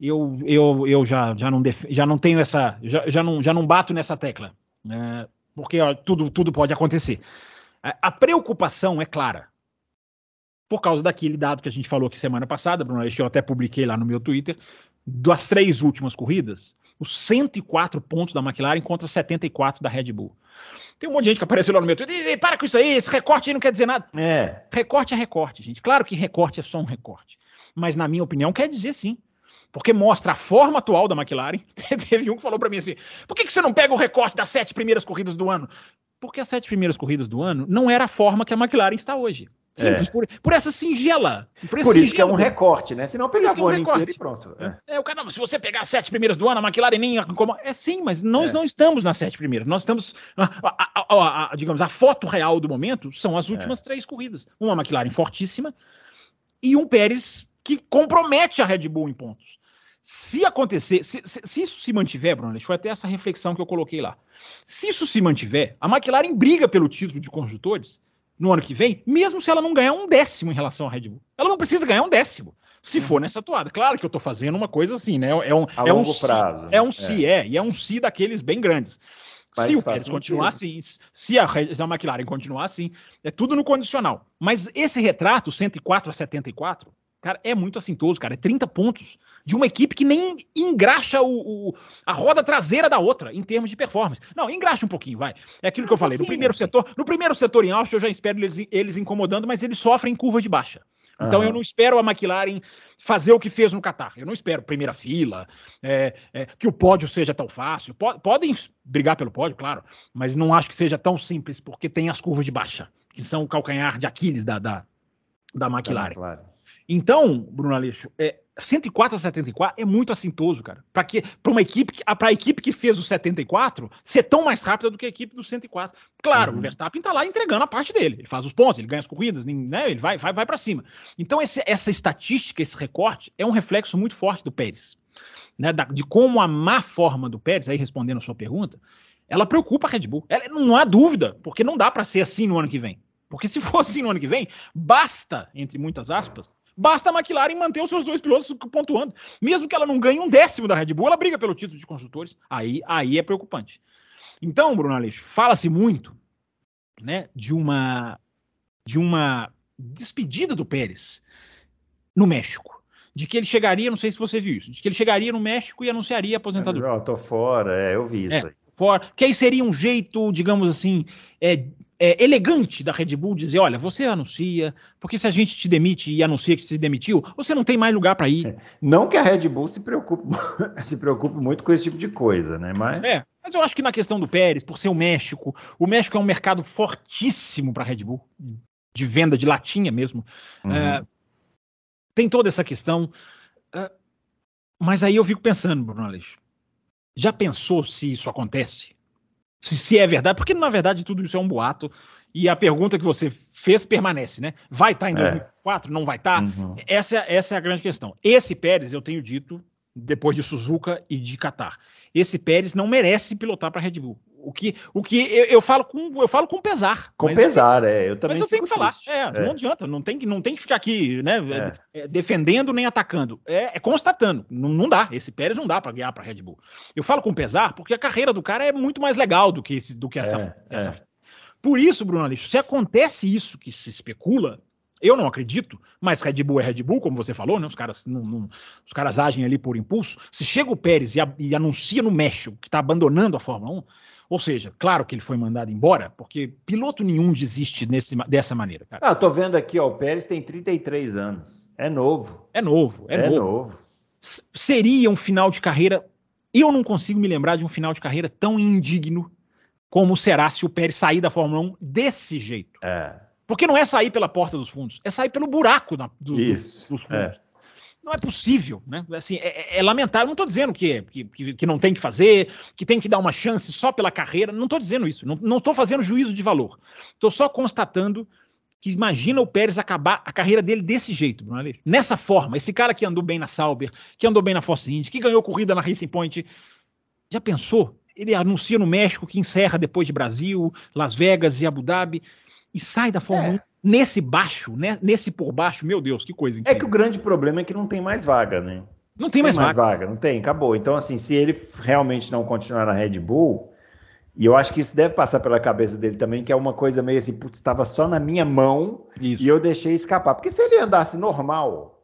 eu, eu, eu já, já, não def, já não tenho essa. Já, já, não, já não bato nessa tecla. Né? Porque ó, tudo, tudo pode acontecer. A, preocupação é clara. Por causa daquele dado que a gente falou aqui semana passada, Bruno, eu até publiquei lá no meu Twitter, das três últimas corridas, os 104 pontos da McLaren contra 74 da Red Bull. Tem um monte de gente que apareceu lá no meu Twitter. E, para com isso aí, esse recorte aí não quer dizer nada. É. Recorte é recorte, gente. Claro que recorte é só um recorte. Mas, na minha opinião, quer dizer sim. Porque mostra a forma atual da McLaren. *laughs* Teve um que falou para mim assim: por que, que você não pega o recorte das sete primeiras corridas do ano? Porque as sete primeiras corridas do ano não era a forma que a McLaren está hoje. Simples, é. por, por essa singela. Por, por isso que é um recorte, né? Se não pegar é o ano inteiro e pronto. É. é, o cara, se você pegar as sete primeiras do ano, a McLaren nem incomoda. É sim, mas nós é. não estamos nas sete primeiras. Nós estamos. A, a, a, digamos, a foto real do momento são as últimas é. três corridas. Uma McLaren fortíssima e um Pérez que compromete a Red Bull em pontos. Se acontecer, se, se, se isso se mantiver, Bruno, foi até essa reflexão que eu coloquei lá. Se isso se mantiver, a McLaren briga pelo título de construtores no ano que vem, mesmo se ela não ganhar um décimo em relação à Red Bull. Ela não precisa ganhar um décimo. Se for nessa toada. Claro que eu estou fazendo uma coisa assim, né? É um, a é um prazo. É um si, é. é, e é um si daqueles bem grandes. se o Pérez continuar assim, se a, se a McLaren continuar assim, é tudo no condicional. Mas esse retrato, 104 a 74, cara, é muito assintoso, cara. É 30 pontos de uma equipe que nem engraxa o, o, a roda traseira da outra em termos de performance. Não, engraxa um pouquinho, vai. É aquilo que eu falei. No primeiro setor, no primeiro setor em Austin, eu já espero eles, eles incomodando, mas eles sofrem em curva de baixa. Então uhum. eu não espero a McLaren fazer o que fez no Qatar. Eu não espero primeira fila, é, é, que o pódio seja tão fácil. podem brigar pelo pódio, claro, mas não acho que seja tão simples, porque tem as curvas de baixa, que são o calcanhar de Aquiles da, da, da McLaren. Da McLaren. Então, Bruno Aleixo, é, 104 a 74 é muito assintoso, cara. Para que para uma equipe para a equipe que fez o 74 ser tão mais rápida do que a equipe do 104. Claro, uhum. o Verstappen tá lá entregando a parte dele. Ele faz os pontos, ele ganha as corridas, né? Ele vai vai vai para cima. Então esse, essa estatística, esse recorte é um reflexo muito forte do Pérez, né? Da, de como a má forma do Pérez, aí respondendo a sua pergunta, ela preocupa a Red Bull. Ela, não há dúvida, porque não dá para ser assim no ano que vem. Porque se for assim no ano que vem, basta, entre muitas aspas, Basta a McLaren manter os seus dois pilotos pontuando. Mesmo que ela não ganhe um décimo da Red Bull, ela briga pelo título de construtores. Aí, aí é preocupante. Então, Bruno Aleixo, fala-se muito né, de uma de uma despedida do Pérez no México. De que ele chegaria, não sei se você viu isso, de que ele chegaria no México e anunciaria a aposentadoria. Eu tô fora, é, eu vi isso é, aí. Que aí seria um jeito, digamos assim, é, é, elegante da Red Bull dizer: olha, você anuncia, porque se a gente te demite e anuncia que se demitiu, você não tem mais lugar para ir. É, não que a Red Bull se preocupe, *laughs* se preocupe muito com esse tipo de coisa, né? Mas... É, mas eu acho que na questão do Pérez, por ser o México, o México é um mercado fortíssimo para a Red Bull, de venda de latinha mesmo. Uhum. É, tem toda essa questão. É, mas aí eu fico pensando, Bruno Aleixo, já pensou se isso acontece? se, se é verdade, porque na verdade tudo isso é um boato. E a pergunta que você fez permanece, né? Vai estar tá em 2004? É. Não vai estar? Tá? Uhum. Essa, essa é a grande questão. Esse Pérez, eu tenho dito, depois de Suzuka e de Qatar, esse Pérez não merece pilotar para a Red Bull. O que, o que eu, eu, falo com eu falo com pesar. Com pesar, eu, é. Eu também. Mas eu tenho que falar. É, é, Não adianta, não tem, não tem que ficar aqui, né? É. é defendendo nem atacando. É, é constatando. Não, não, dá. Esse Pérez não dá para ganhar para Red Bull. Eu falo com pesar porque a carreira do cara é muito mais legal do que, esse, do que essa, é, essa. Por isso, Bruno Aleixo, se acontece isso que se especula, eu não acredito, mas Red Bull é Red Bull, como você falou, né? Os caras, não, não, os caras agem ali por impulso. Se chega o Pérez e, a, e anuncia no México que está abandonando a Fórmula 1, ou seja, claro que ele foi mandado embora, porque piloto nenhum desiste nesse, dessa maneira. Cara. Ah, eu tô vendo aqui, ó, o Pérez tem 33 anos. É novo. É novo, é, é novo. novo. Seria um final de carreira. Eu não consigo me lembrar de um final de carreira tão indigno como será se o Pérez sair da Fórmula 1 desse jeito. É. Porque não é sair pela porta dos fundos, é sair pelo buraco na, do, Isso, dos fundos. É. Não é possível, né? Assim, é, é, é lamentável. Não estou dizendo que, que, que, não tem que fazer, que tem que dar uma chance só pela carreira. Não estou dizendo isso. Não estou fazendo juízo de valor. Estou só constatando que imagina o Pérez acabar a carreira dele desse jeito, Bruno Aleixo. Nessa forma, esse cara que andou bem na Sauber, que andou bem na Force Indy, que ganhou corrida na Racing Point, já pensou? Ele anuncia no México que encerra depois de Brasil, Las Vegas e Abu Dhabi e sai da Fórmula é. 1 nesse baixo, né? nesse por baixo, meu Deus, que coisa incrível. É que o grande problema é que não tem mais vaga, né? Não tem, mais, tem mais vaga, não tem, acabou. Então, assim, se ele realmente não continuar na Red Bull, e eu acho que isso deve passar pela cabeça dele também, que é uma coisa meio assim, putz, estava só na minha mão isso. e eu deixei escapar. Porque se ele andasse normal,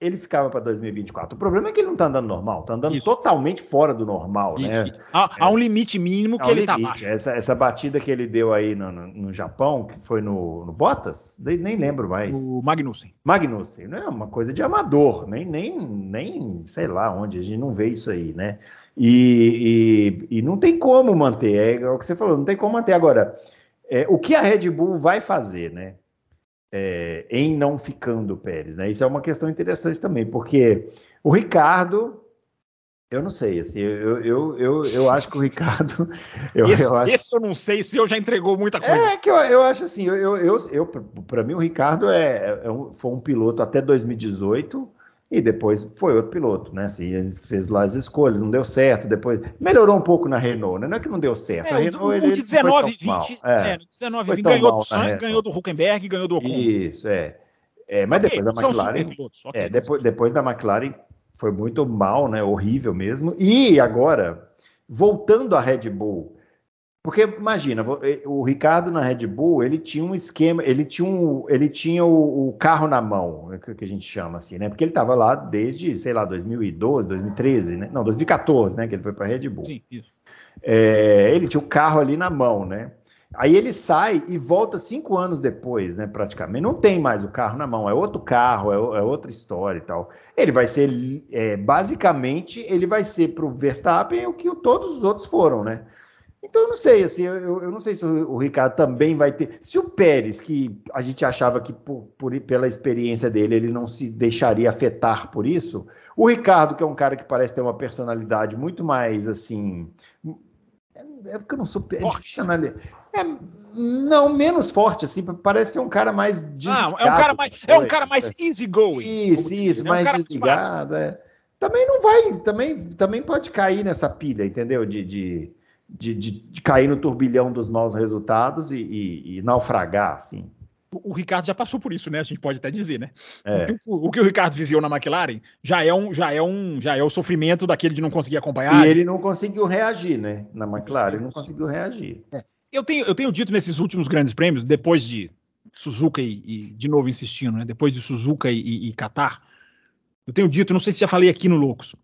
ele ficava para 2024. O problema é que ele não está andando normal, está andando Isso. totalmente fora do normal, Isso. né? Há, há, um limite mínimo que um ele está baixo. Essa, essa batida que ele deu aí no, no, no Japão, que foi no, no Bottas, nem lembro mais. O Magnussen. Magnussen, não é uma coisa de amador, nem, nem, nem sei lá onde, a gente não vê isso aí, né? E, e, e não tem como manter, é o que você falou, não tem como manter. Agora, é, o que a Red Bull vai fazer, né? É, em não ficando o Pérez, né? Isso é uma questão interessante também, porque o Ricardo, eu não sei, assim, eu, eu, eu, eu acho que o Ricardo. *laughs* Eu, esse, eu acho... esse eu não sei se eu já entregou muita coisa. É que eu, eu acho assim, eu, eu, eu, eu para mim o Ricardo é, é um, foi um piloto até 2018 e depois foi outro piloto, né? Assim, ele fez lá as escolhas, não deu certo. Depois melhorou um pouco na Renault, né? Não é que não deu certo. É, a Renault, o, ele, o de 19 e 20, é, é, 19 20 ganhou do Sainz, ganhou do Huckenberg, ganhou do Ocon. Isso, é. é mas okay, depois da McLaren. Pilotos, okay, é, depois, depois da McLaren foi muito mal, né? Horrível mesmo. E agora, voltando à Red Bull, porque imagina, eh, o Ricardo na Red Bull, ele tinha um esquema, ele tinha, um, ele tinha o, o carro na mão, é que a gente chama assim, né? Porque ele estava lá desde, sei lá, 2012, 2013, né? Não, 2014, né? Que ele foi para a Red Bull. Sim, isso. É, ele tinha o carro ali na mão, né? Aí ele sai e volta cinco anos depois, né? Praticamente. Não tem mais o carro na mão, é outro carro, é, é outra história e tal. Ele vai ser, é, basicamente, ele vai ser para o Verstappen o que todos os outros foram, né? Então eu não sei, assim, eu, eu não sei se o, o, Ricardo também vai ter. Se o Pérez, que a gente achava que por, por, pela experiência dele ele não se deixaria afetar por isso, o Ricardo, que é um cara que parece ter uma personalidade muito mais assim. É, é porque eu não sou. É, é, não, menos forte, assim, parece ser um cara mais desligado. Ah, é um cara mais, é um cara mais easygoing. Isso, isso, mais é um desligado. É. Também não vai, também, também pode cair nessa pilha, entendeu? De, de, de, de, de cair no turbilhão dos maus resultados e, e, e naufragar, assim o Ricardo já passou por isso, né? A gente pode até dizer, né? É. O, que, o, que, o Ricardo viveu na McLaren já é um, já é um, já é o sofrimento daquele de não conseguir acompanhar. E ele não conseguiu reagir, né? Na McLaren, ele não conseguiu reagir. É. Eu tenho, eu tenho dito nesses últimos grandes prêmios, depois de Suzuka e, e de novo insistindo, né? Depois de Suzuka e, e, e Qatar, eu tenho dito, não sei se já falei aqui no Loucos,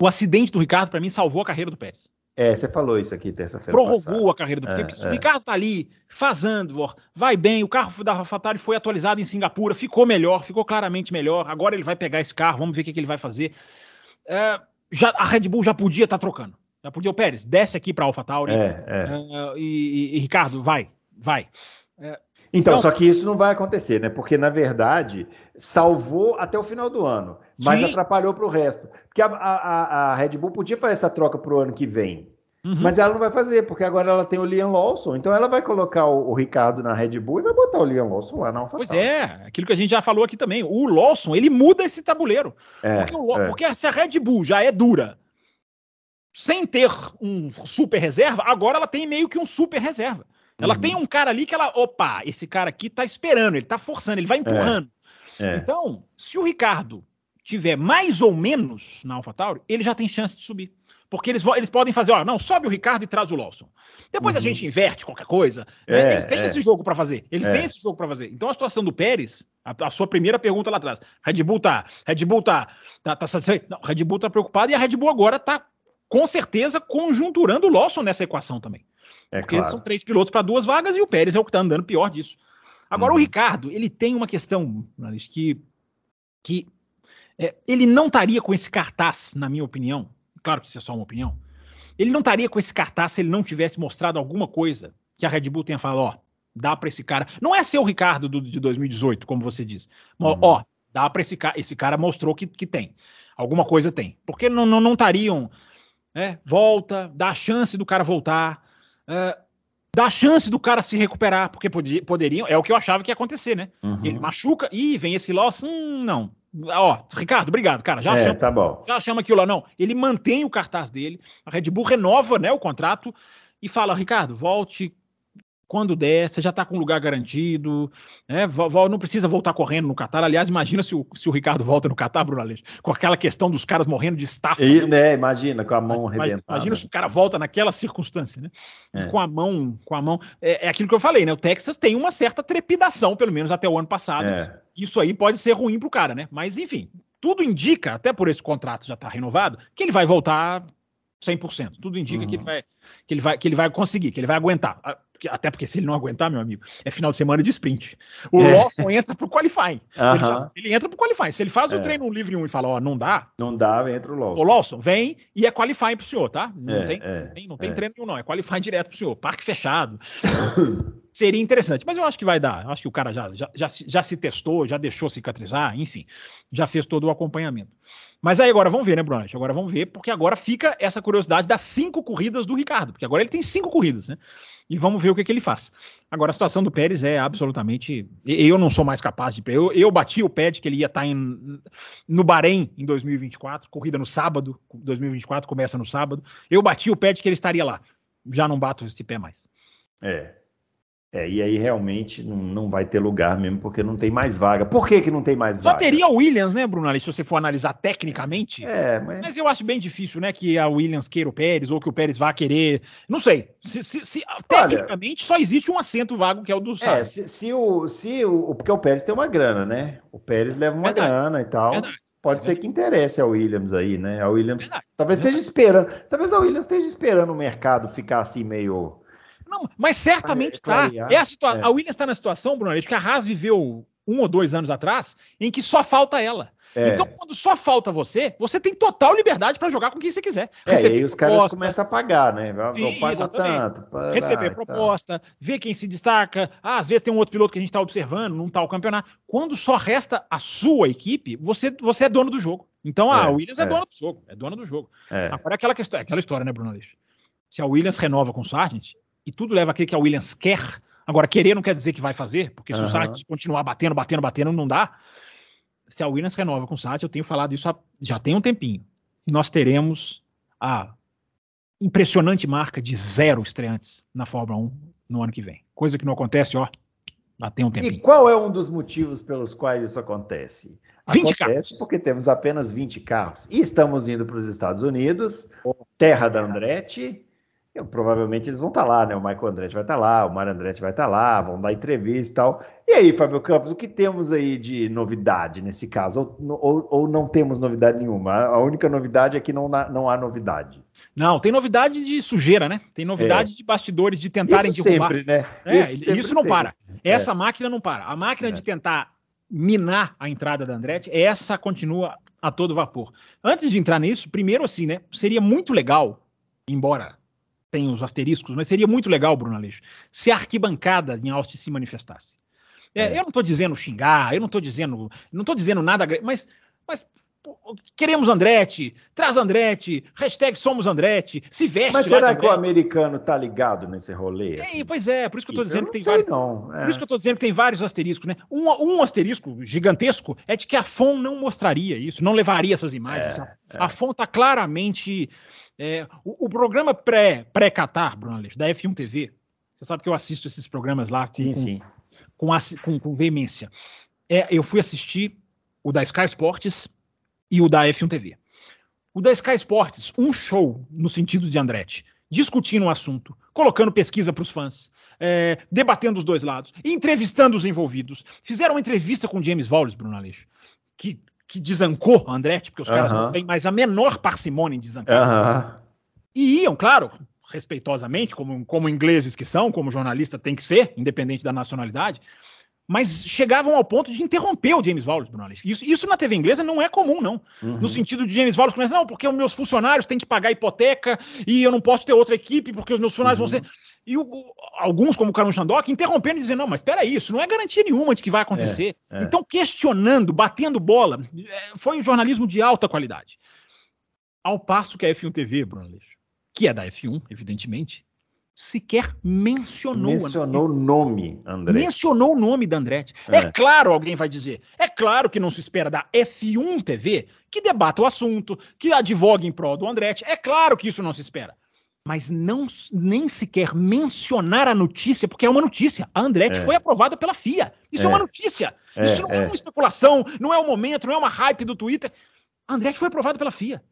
o acidente do Ricardo para mim salvou a carreira do Pérez. É, você falou isso aqui terça-feira. Prorrogou passada. a carreira do é, porque é. o Ricardo tá ali fazendo, vai bem, o carro da AlphaTauri foi atualizado em Singapura, ficou melhor, ficou claramente melhor. Agora ele vai pegar esse carro, vamos ver o que, que ele vai fazer. É, já, a Red Bull já podia estar tá trocando. Já podia, o Pérez, desce aqui para AlphaTauri. É, é. Uh, e, e, Ricardo, vai, vai. Então, só que isso não vai acontecer, né? Porque, na verdade, salvou até o final do ano, mas Sim. atrapalhou para o resto. Porque a, a, a, Red Bull podia fazer essa troca para o ano que vem. Uhum. Mas ela não vai fazer, porque agora ela tem o Liam Lawson. Então ela vai colocar o, o Ricardo na Red Bull e vai botar o Liam Lawson lá na AlphaTauri. Pois é, aquilo que a gente já falou aqui também. O Lawson, ele muda esse tabuleiro. É, porque, o, é. porque se a Red Bull já é dura, sem ter um super reserva, agora ela tem meio que um super reserva. Ela uhum. tem um cara ali que ela, opa, esse cara aqui tá esperando, ele tá forçando, ele vai empurrando. É. É. Então, se o Ricardo tiver mais ou menos na AlphaTauri, ele já tem chance de subir. Porque eles, eles podem fazer, ó, não, sobe o Ricardo e traz o Lawson. Depois uhum. a gente inverte qualquer coisa. Né? É, eles têm é. esse jogo para fazer. Eles é. têm esse jogo para fazer. Então a situação do Pérez, a, a, sua primeira pergunta lá atrás, Red Bull tá, Red Bull tá, tá, tá, não, Red Bull tá preocupado e a Red Bull agora tá com certeza conjunturando o Lawson nessa equação também. É porque claro. são três pilotos para duas vagas e o Pérez é o que está andando pior disso. Agora, uhum. o Ricardo, ele tem uma questão, que, que é, ele não estaria com esse cartaz, na minha opinião. Claro que isso é só uma opinião. Ele não estaria com esse cartaz se ele não tivesse mostrado alguma coisa que a Red Bull tenha falado, ó, dá para esse cara. Não é ser o Ricardo do, de 2018, como você diz. Mas, uhum. ó, dá para esse cara. Esse cara mostrou que, que tem. Alguma coisa tem. Porque não estariam. Não, não tariam, né, volta, dá a chance do cara voltar. Uh, dá chance do cara se recuperar, porque podia, poderiam, é o que eu achava que ia acontecer, né? Uhum. Ele machuca, e vem esse loss, hum, não. Ó, Ricardo, obrigado, cara. Já é, chama, tá bom. Já chama aquilo lá, não. Ele mantém o cartaz dele, a Red Bull renova, né, o contrato e fala, Ricardo, volte quando der, você já está com um lugar garantido, né? Não precisa voltar correndo no Qatar. Aliás, imagina se o, se o Ricardo volta no Qatar, Bruno Aleixo, com aquela questão dos caras morrendo de estafa. E, né? Imagina, com a mão arrebentada. Imagina se o cara volta naquela circunstância, né? É. Com a mão, com a mão. É, é, aquilo que eu falei, né? O Texas tem uma certa trepidação, pelo menos até o ano passado. É. Isso aí pode ser ruim para o cara, né? Mas, enfim, tudo indica, até por esse contrato já estar tá renovado, que ele vai voltar 100%. Tudo indica uhum. que, ele vai, que, ele vai, que ele vai conseguir, que ele vai aguentar. Até porque se ele não aguentar, meu amigo, é final de semana de sprint. O é. Lawson entra pro qualifying. Uhum. Ele, já, ele, entra pro qualifying. Se ele faz o é. treino livre 1 e fala, ó, não dá. Não dá, entra o Lawson. O Lawson vem e é qualifying pro senhor, tá? Não é, tem, é, não tem, não tem é. treino nenhum, não. É qualifying direto pro senhor. Parque fechado. *laughs* Seria interessante, mas eu acho que vai dar. Eu acho que o cara já, já, já, já se testou, já deixou cicatrizar, enfim, já fez todo o acompanhamento. Mas aí agora vamos ver, né, Bruno? Agora vamos ver, porque agora fica essa curiosidade das cinco corridas do Ricardo, porque agora ele tem cinco corridas, né? E vamos ver o que, que ele faz. Agora a situação do Pérez é absolutamente. Eu não sou mais capaz de. Eu, eu bati o pé de que ele ia estar tá em, no Bahrein em 2024, corrida no sábado, 2024 começa no sábado. Eu bati o pé de que ele estaria lá. Já não bato esse pé mais. É, é, e aí realmente não, não vai ter lugar mesmo, porque não tem mais vaga. Por que, que não tem mais Só vaga? Só teria o Williams, né, Bruno? Se você for analisar tecnicamente. É, mas... mas eu acho bem difícil, né, que a Williams queira o Pérez, ou que o Pérez vá querer. Não sei. Se, se, se tecnicamente só existe um assento vago, que é o do É, se, se, o, se o. Porque o Pérez tem uma grana, né? O Pérez leva uma Verdade. grana e tal. Verdade. Pode ser que interesse a Williams aí, né? A Williams. Verdade. Talvez esteja esperando. Talvez a Williams esteja esperando o mercado ficar assim meio Não, mas certamente está. É, é a, situa- é. a Williams está na situação, Bruno, que a Haas viveu um ou dois anos atrás, em que só falta ela. É. Então, quando só falta você, você tem total liberdade para jogar com quem você quiser. É, Receber e aí os proposta, caras começam a pagar, né? Eu pago tanto. Receber proposta, ver quem se destaca. Ah, às vezes tem um outro piloto que a gente está observando num tal campeonato. Quando só resta a sua equipe, você, você é dono do jogo. Então, a é, Williams é, é dona do jogo. É dona do jogo. É. Agora, aquela, questão, aquela história, né, Bruno Aleixo? Se a Williams renova com o Sargent, e tudo leva a crer que a Williams quer, agora querer não quer dizer que vai fazer, porque se uhum. o Sargent continuar batendo, batendo, batendo, não dá se a Williams renova com o Sat, eu tenho falado isso há, já tem um tempinho. Nós teremos a impressionante marca de zero estreantes na Fórmula 1 no ano que vem. Coisa que não acontece, ó, já tem um tempinho. E qual é um dos motivos pelos quais isso acontece? 20 acontece carros. porque temos apenas 20 carros. E estamos indo para os Estados Unidos, terra da Andretti, eu, provavelmente eles vão estar tá lá, né? O Michael Andretti vai estar tá lá, o Mário Andretti vai estar tá lá, vão dar entrevista e tal. E aí, Fábio Campos, o que temos aí de novidade nesse caso? Ou, ou, ou não temos novidade nenhuma? A única novidade é que não, não há novidade. Não, tem novidade de sujeira, né? Tem novidade é. de bastidores de tentarem isso derrubar. Sempre, né? É, isso, sempre isso não tem. para. Essa é. máquina não para. A máquina é. de tentar minar a entrada da Andretti, essa continua a todo vapor. Antes de entrar nisso, primeiro assim, né? Seria muito legal, embora tem os asteriscos, mas seria muito legal, Bruno Aleixo, se a arquibancada em Austin se manifestasse. É, é. Eu não estou dizendo xingar, eu não estou dizendo, não estou dizendo nada, mas, mas queremos Andretti, traz Andretti, hashtag somos Andretti, se veste. Mas será que o americano tá ligado nesse rolê? Assim? pois é, por isso que eu tô dizendo eu que tem vários. Não, é. Por isso que eu tô dizendo que tem vários asteriscos, né? Um, um asterisco gigantesco é de que a FON não mostraria isso, não levaria essas imagens. É, a, a FON tá claramente é, o, o, programa pré-Catar, pré Bruno Aleixo, da F1 TV, você sabe que eu assisto esses programas lá com, sim, sim. Com, com, com, veemência. É, eu fui assistir o da Sky Sports e o da F1 TV. O da Sky Sports, um show no sentido de Andretti, discutindo o um assunto, colocando pesquisa para os fãs, é, debatendo os dois lados, entrevistando os envolvidos. Fizeram uma entrevista com James Wallace, Bruno Aleixo, que que desancou Andretti, porque os caras não têm mais a menor parcimônia em desancar. E iam, claro, respeitosamente, como, como ingleses que são, como jornalista tem que ser, independente da nacionalidade, mas chegavam ao ponto de interromper o James Wallace, Bruno Isso, isso na TV inglesa não é comum, não. Uhum. No sentido de James Wallace começar, não, porque os meus funcionários têm que pagar hipoteca e eu não posso ter outra equipe porque os meus funcionários uhum. vão ser. E o, alguns, como o Carlos Shandock, interrompendo e dizendo: não, mas espera isso não é garantia nenhuma de que vai acontecer. É, é. Então, questionando, batendo bola, é, foi um jornalismo de alta qualidade. Ao passo que a F1 TV, Bruno Aleixo, que é da F1, evidentemente, sequer mencionou mencionou o nome André mencionou o nome da Andretti é. é. claro alguém vai dizer é claro que não se espera da F1 TV que debata o assunto que advogue em prol do Andretti é claro que isso não se espera mas não nem sequer mencionar a notícia, porque é uma notícia. A Andretti é. foi aprovada pela FIA. Isso é, é uma notícia. É, Isso não é. é. uma especulação, não é o momento, não é uma hype do Twitter. A Andretti foi aprovada pela FIA.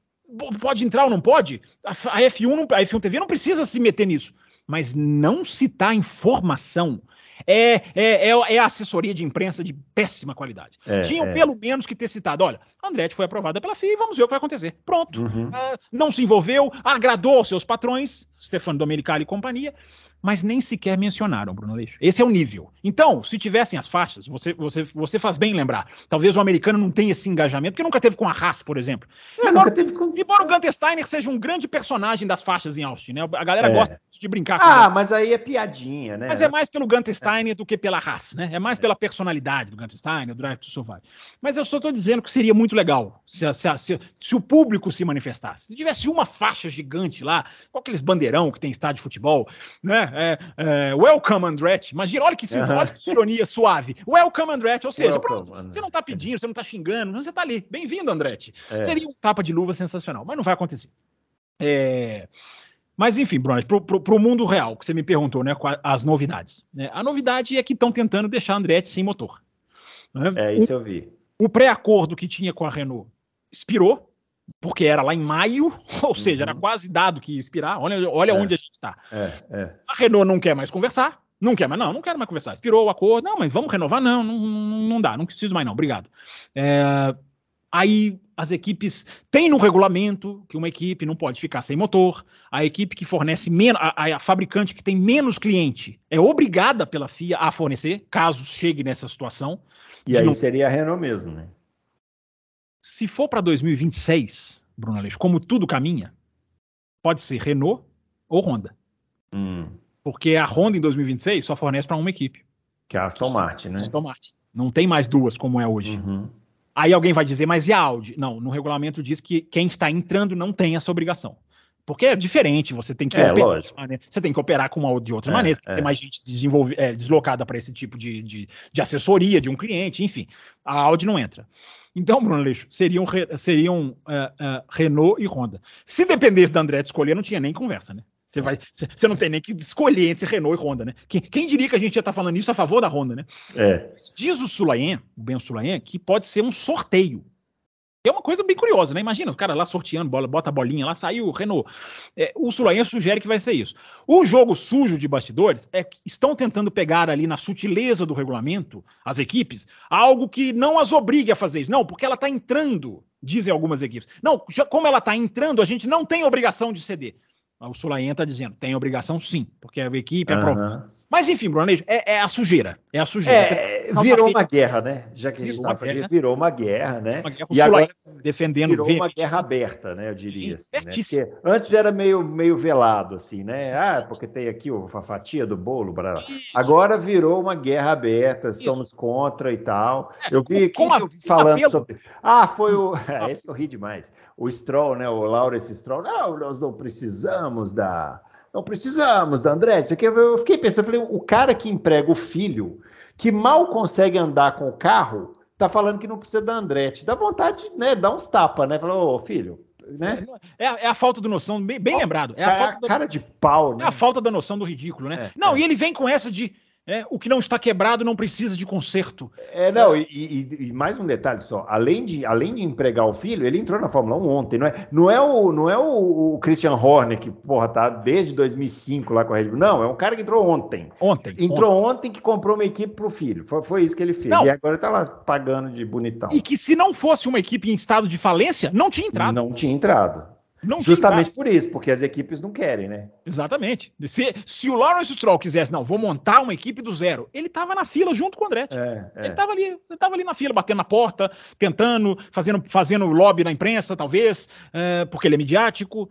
Pode entrar ou não pode? A F1, a F1 TV não precisa se meter nisso. Mas não citar informação é, é, é, é, assessoria de imprensa de péssima qualidade. É, Tinham é. pelo menos que ter citado: olha, Andretti foi aprovada pela FIA vamos ver o que vai acontecer. Pronto. Uhum. Uh, não se envolveu, agradou aos seus patrões, Stefano Domenicali e companhia, mas nem sequer mencionaram, Bruno Leixo. Esse é o nível. Então, se tivessem as faixas, você, você, você faz bem lembrar. Talvez o americano não tenha esse engajamento, porque nunca teve com a Haas, por exemplo. É, embora, com... embora o Gunter Steiner seja um grande personagem das faixas em Austin, né? A galera é. gosta de brincar com Ah, ele. mas aí é piadinha, né? Mas é mais pelo Gunter Steiner do que pela Haas, né? É mais é. pela personalidade do Gunter Steiner, do Drive to Survive. Mas eu só estou dizendo que seria muito legal se, se, se, se, o público se manifestasse. Se tivesse uma faixa gigante lá, com aqueles bandeirão que tem estádio de futebol, né? É, é welcome Andretti. Imagina, olha que, olha que ironia suave. Welcome Andretti, ou seja, welcome, pronto, você não está pedindo, você não está xingando, você está ali. Bem-vindo, Andretti. É. Seria um tapa de luva sensacional, mas não vai acontecer. É... Mas enfim, Bruno, para o mundo real, que você me perguntou, né? As novidades. Né? A novidade é que estão tentando deixar a Andretti sem motor. Né? É, isso o, eu vi. O pré-acordo que tinha com a Renault expirou, porque era lá em maio, *laughs* ou seja, era uhum. quase dado que ia expirar. Olha, olha é, onde a gente está. É, é. A Renault não quer mais conversar. Não quer mais, não, não quero mais conversar. Expirou o acordo. Não, mas vamos renovar? Não, não, não dá, não preciso mais, não. Obrigado. É, aí as equipes têm no regulamento que uma equipe não pode ficar sem motor, a equipe que fornece menos, a, a, fabricante que tem menos cliente é obrigada pela FIA a fornecer, caso chegue nessa situação. E aí não... seria a Renault mesmo, né? Se for para 2026, Bruno Aleixo, como tudo caminha, pode ser Renault ou Honda. Hum. Porque a Honda em 2026 só fornece para uma equipe. Que é a Aston Martin, né? Aston Martin. Não tem mais duas como é hoje. Uhum. Aí alguém vai dizer, mas e a Audi? Não, no regulamento diz que quem está entrando não tem essa obrigação. Porque é diferente, você tem que é, operar, você tem que operar com uma de outra é, maneira, é. tem mais gente é, deslocada para esse tipo de, de, de, assessoria de um cliente, enfim. A Audi não entra. Então, Bruno Leixo, seriam, seriam uh, uh, Renault e Honda. Se dependesse da Andretti escolher, não tinha nem conversa, né? Você, vai, você não tem nem que escolher entre Renault e Honda, né? Quem, quem diria que a gente já está falando isso a favor da Honda, né? É. Diz o Sulayen, o Ben Sulayen, que pode ser um sorteio. É uma coisa bem curiosa, né? Imagina o cara lá sorteando bola, bota a bolinha lá, saiu o Renault. É, o Sulayen sugere que vai ser isso. O jogo sujo de bastidores é que estão tentando pegar ali na sutileza do regulamento, as equipes, algo que não as obrigue a fazer isso. Não, porque ela está entrando, dizem algumas equipes. Não, já, como ela está entrando, a gente não tem obrigação de ceder. O Sulayen está dizendo, tem obrigação sim, porque a equipe é uhum. Mas enfim, Brunejo, é, é, a sujeira. É a sujeira. É, virou uma guerra, né? Já que a gente está falando, virou uma guerra, né? Uma guerra, e agora defendendo virou uma guerra aberta, né? Eu diria assim, né? Antes era meio, meio velado, assim, né? Ah, porque tem aqui a fatia do bolo. Blá, Agora virou uma guerra aberta, Isso. somos contra e tal. É, eu vi, quem eu vi falando sobre. Ah, foi o. *laughs* Esse eu ri demais. O Stroll, né? O Lawrence Stroll. Não, nós não precisamos da não precisamos da Andretti. Eu fiquei pensando, falei, o cara que emprega o filho, que mal consegue andar com o carro, tá falando que não precisa da Andretti. Dá vontade, né? Dá uns tapas, né? Falou, ô filho, né? É, é, a falta de noção, bem, bem lembrado. É a, falta cara de pau, né? É a falta da noção do ridículo, né? É, não, é. e ele vem com essa de é, o que não está quebrado não precisa de conserto. É, não, e, e, e, mais um detalhe só. Além de, além de empregar o filho, ele entrou na Fórmula 1 ontem, não é? Não é o, não é o, o Christian Horner, que, porra, tá desde 2005 lá com a Red Bull. Não, é um cara que entrou ontem. Ontem. Entrou ontem, ontem que comprou uma equipe para o filho. Foi, foi isso que ele fez. Não. E agora está lá pagando de bonitão. E que se não fosse uma equipe em estado de falência, não tinha entrado. Não tinha entrado. Não Justamente por isso, porque as equipes não querem, né? Exatamente. Se, se o Lawrence Stroll quisesse, não, vou montar uma equipe do zero, ele estava na fila junto com o Andretti. É, é. Ele estava ali, ele tava ali na fila, batendo na porta, tentando, fazendo, fazendo lobby na imprensa, talvez, é, porque ele é midiático.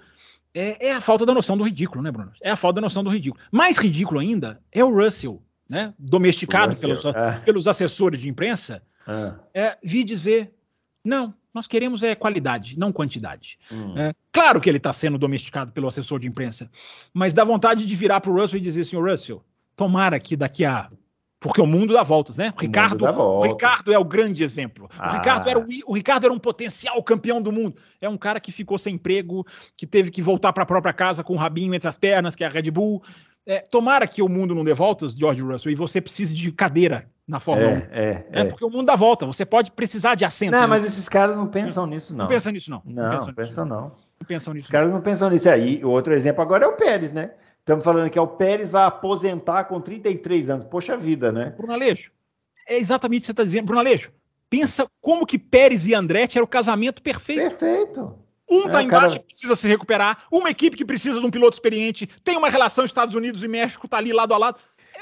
É, é, a falta da noção do ridículo, né, Bruno? É a falta da noção do ridículo. Mais ridículo ainda é o Russell, né? Domesticado Russell, pelos, é. pelos assessores de imprensa, é. é, vi dizer: não, nós queremos é qualidade, não quantidade. Hum. É, claro que ele está sendo domesticado pelo assessor de imprensa, mas dá vontade de virar para o Russell e dizer assim, Russell, tomara que daqui a porque o mundo dá voltas, né? O Ricardo, o Ricardo é o grande exemplo. Ah. O, Ricardo era o, o, Ricardo era um potencial campeão do mundo. É um cara que ficou sem emprego, que teve que voltar para a própria casa com o rabinho entre as pernas, que é a Red Bull. É, tomara que o mundo não dê voltas, George Russell, e você precise de cadeira na Fórmula 1. É, é, é, porque o mundo dá volta, você pode precisar de assento. Não, né? mas esses caras não pensam nisso, não. Não pensam nisso, não. Não, não pensam, não. Não pensam nisso. Os caras não pensam nisso. Aí, o outro exemplo agora é o Pérez, né? Estamos falando que é o Pérez vai aposentar com 33 anos. Poxa vida, né? Bruno Aleixo, é exatamente o que você está dizendo. Bruno Aleixo, pensa como que Pérez e Andretti era o casamento perfeito. Perfeito. Um está é, embaixo cara... precisa se recuperar, uma equipe que precisa de um piloto experiente, tem uma relação Estados Unidos e México, tá ali lado a lado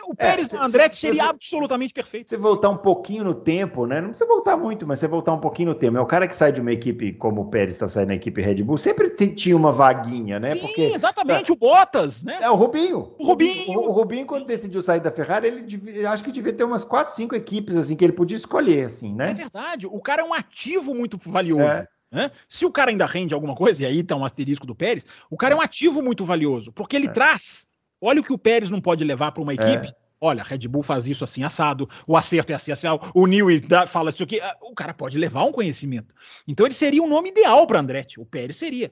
o Pérez é, e Andretti se, seria se, absolutamente perfeito. Você voltar um pouquinho no tempo, né? Não precisa voltar muito, mas você voltar um pouquinho no tempo. É o cara que sai de uma equipe como o Pérez está saindo da equipe Red Bull, sempre tinha uma vaguinha, né? Sim, Porque, exatamente, é, o Bottas, né? É, o Rubinho. O Rubinho. O, o, o Rubinho, quando decidiu sair da Ferrari, ele devia, acho que devia ter umas 4, 5 equipes assim que ele podia escolher, assim, né? É verdade. O cara é um ativo muito valioso. É. Né? Se o cara ainda rende alguma coisa, e aí tá um asterisco do Pérez, o cara é um ativo muito valioso, porque ele é. traz. Olha o que o Pérez não pode levar para uma equipe. É Olha, a Red Bull faz isso assim assado, o acerto é assim assado, o Newey fala isso aqui. Ah, o cara pode levar um conhecimento. Então ele seria um nome ideal para Andretti. O Pérez seria.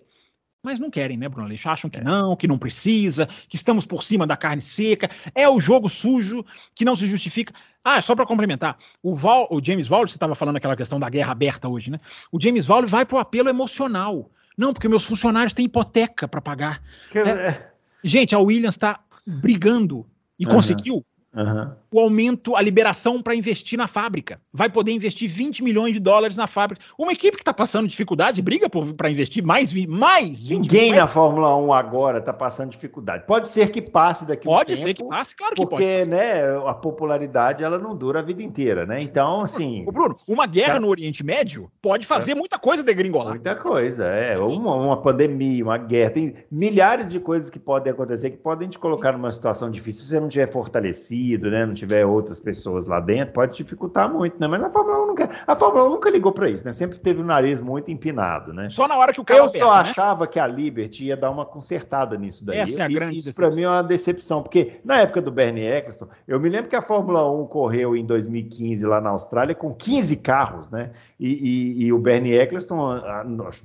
Mas não querem, né, Bruno Aleixo? Acham que é. não, que não precisa, que estamos por cima da carne seca. É o jogo sujo que não se justifica. Ah, só para complementar, o, Val, o James Wallace, você estava falando aquela questão da guerra aberta hoje, né? O James Wallace vai para o apelo emocional. Não, porque meus funcionários têm hipoteca para pagar. Que... É. Gente, a Williams está brigando e uhum. conseguiu Uhum. O aumento, a liberação para investir na fábrica. Vai poder investir 20 milhões de dólares na fábrica. Uma equipe que está passando dificuldade briga para investir mais, mais 20 Ninguém milhões. na Fórmula 1 agora está passando dificuldade. Pode ser que passe daqui pode um tempo. Pode ser que passe, claro que porque, pode. Porque né, a popularidade ela não dura a vida inteira, né? Então, assim. Ô, Bruno, uma guerra cara... no Oriente Médio pode fazer é. muita coisa degringolar. Muita coisa, é. Uma, uma pandemia, uma guerra. Tem milhares de coisas que podem acontecer que podem te colocar numa situação difícil se você não tiver fortalecido, né? Não tiver outras pessoas lá dentro, pode dificultar muito, né? Mas a Fórmula 1 nunca, a Fórmula 1 nunca ligou para isso, né? Sempre teve o nariz muito empinado, né? Só na hora que o carro Eu aperta, só né? achava que a Liberty ia dar uma consertada nisso daí. Essa é a isso, grande isso para mim é uma decepção, porque na época do Bernie Eccleston, eu me lembro que a Fórmula 1 correu em 2015 lá na Austrália com 15 carros, né? E, e, e o Bernie Eccleston,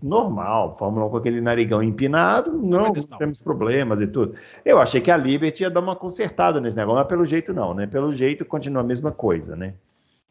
normal, Fórmula 1 com aquele narigão empinado, não, não temos problemas e tudo. Eu achei que a Liberty ia dar uma consertada nesse negócio, mas pelo jeito não, né? Pelo jeito continua a mesma coisa, né?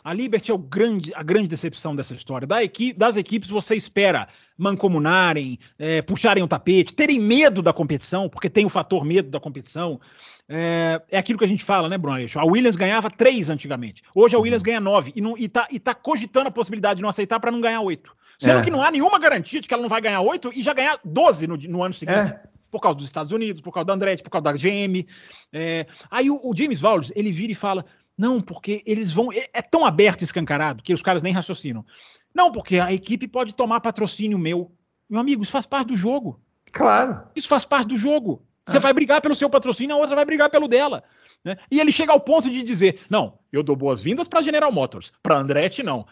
A Liberty é o grande, a grande decepção dessa história. Da equipe, das equipes você espera mancomunarem, é, puxarem o tapete, terem medo da competição, porque tem o fator medo da competição. É, é aquilo que a gente fala, né, Bruno? A Williams ganhava três antigamente. Hoje a Williams ganha nove e, não, e, tá, e tá cogitando a possibilidade de não aceitar para não ganhar oito. Sendo é. que não há nenhuma garantia de que ela não vai ganhar oito e já ganhar doze no, no ano seguinte. É. Por causa dos Estados Unidos, por causa da Andretti, por causa da GM. É, aí o, o James Wallace, ele vira e fala: não, porque eles vão. É, é tão aberto e escancarado que os caras nem raciocinam. Não, porque a equipe pode tomar patrocínio meu. Meu amigo, isso faz parte do jogo. Claro. Isso faz parte do jogo. Você ah. vai brigar pelo seu patrocínio, a outra vai brigar pelo dela. Né? E ele chega ao ponto de dizer: não, eu dou boas-vindas para General Motors, para Andretti não.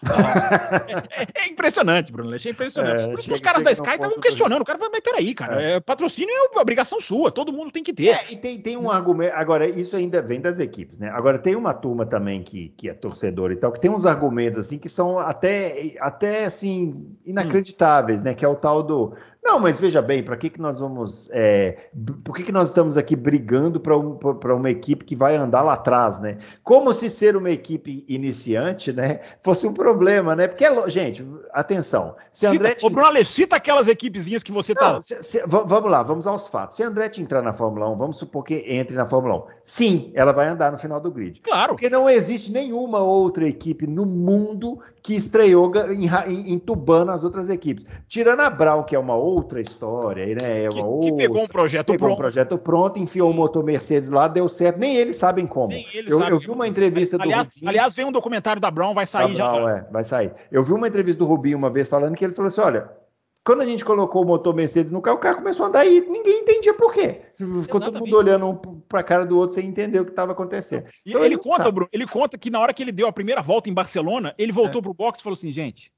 é, é, é, impressionamente, Bruno é impressionante. É, Por isso que os caras da Sky estavam questionando. O cara falou, mas peraí, cara, é. é. patrocínio é obrigação sua, todo mundo tem que ter. É, e tem, tem um argumento, agora, isso ainda vem das equipes, né? Agora, tem uma turma também que, que é torcedor e tal, que tem uns argumentos, assim, que são até, até assim, inacreditáveis, hum. né? Que é o tal do não, mas veja bem, para que, que nós vamos. É, por que, que nós estamos aqui brigando para um, uma equipe que vai andar lá atrás, né? Como se ser uma equipe iniciante, né, fosse um problema, né? Porque, é gente, atenção. Se cita, Andretti... Ô, Bruno, cita aquelas equipezinhas que você está. Vamos lá, vamos aos fatos. Se a Andretti entrar na Fórmula 1, vamos supor que entre na Fórmula 1. Sim, ela vai andar no final do grid. Claro. Porque não existe nenhuma outra equipe no mundo que estreou entubando as outras equipes. Tirando a Brown, que é uma outra história, né? É uma que, outra, que pegou um projeto pegou pronto. um projeto pronto, enfiou o motor Mercedes lá, deu certo. Nem eles sabem como. Eles eu, sabem. eu, vi uma entrevista aliás, do Rubinho. Aliás, vem um documentário da Brown, vai sair da Brown, já. É, vai sair. Eu vi uma entrevista do Rubinho uma vez falando que ele falou assim: olha. Quando a gente colocou o motor Mercedes no carro, o carro começou a andar e ninguém entendia por quê. Ficou Exatamente. todo mundo olhando um para a cara do outro sem entender o que estava acontecendo. Então, ele, ele conta, Bruno, ele conta que na hora que ele deu a primeira volta em Barcelona, ele voltou é. pro box e falou assim, gente,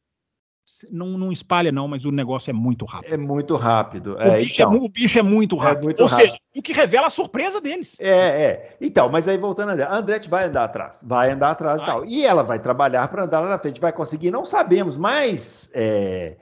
não, não espalha, não, mas o negócio é muito rápido. É muito rápido. O, é, bicho, é então, é, o bicho, é, muito é rápido. É muito Ou rápido. seja, o que revela a surpresa deles. É, é. Então, mas aí voltando a André, a Andretti vai andar atrás. Vai andar atrás vai. e tal. E ela vai trabalhar para andar lá na frente. Vai conseguir, não sabemos, mas é,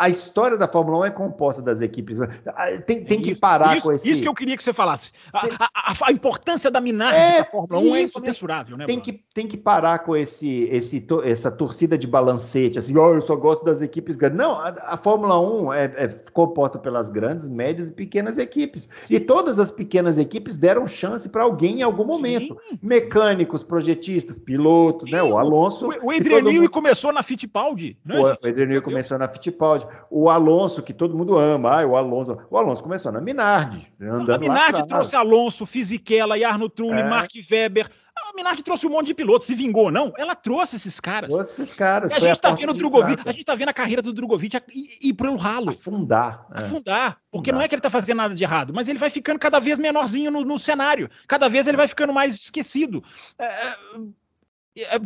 a história da Fórmula 1 é composta das equipes. Ah, tem, tem que parar isso, com esse. Isso que eu queria que você falasse. A, a, a importância da minagem é, da Fórmula 1 é isso, é incomensurável, né? Tem que, tem que parar com esse, esse, essa torcida de balancete, assim, oh, eu só gosto das equipes grandes. Não, a, a Fórmula 1 é, é, composta pelas grandes, médias e pequenas equipes. E todas as pequenas equipes deram chance para alguém em algum momento. Sim. Mecânicos, projetistas, pilotos, Sim, né? O Alonso. O, o Adriano mundo... começou na Fittipaldi. Né, o, o começou na Fittipaldi o Alonso, que todo mundo ama, ah, o Alonso. O Alonso começou na Minardi. Andando a Minardi trouxe Alonso, Fisichella, Jarno Trulli, é. Mark Weber. A Minardi trouxe um monte de pilotos, se vingou, não? Ela trouxe esses caras. Trouxe esses caras. E a gente está vendo o Drogovic, a gente tá vendo a carreira do Drogovic ir, ir pelo ralo. Afundar. É. Afundar. Porque Afundar. não é que ele está fazendo nada de errado, mas ele vai ficando cada vez menorzinho no, no cenário. Cada vez ele vai ficando mais esquecido. É é,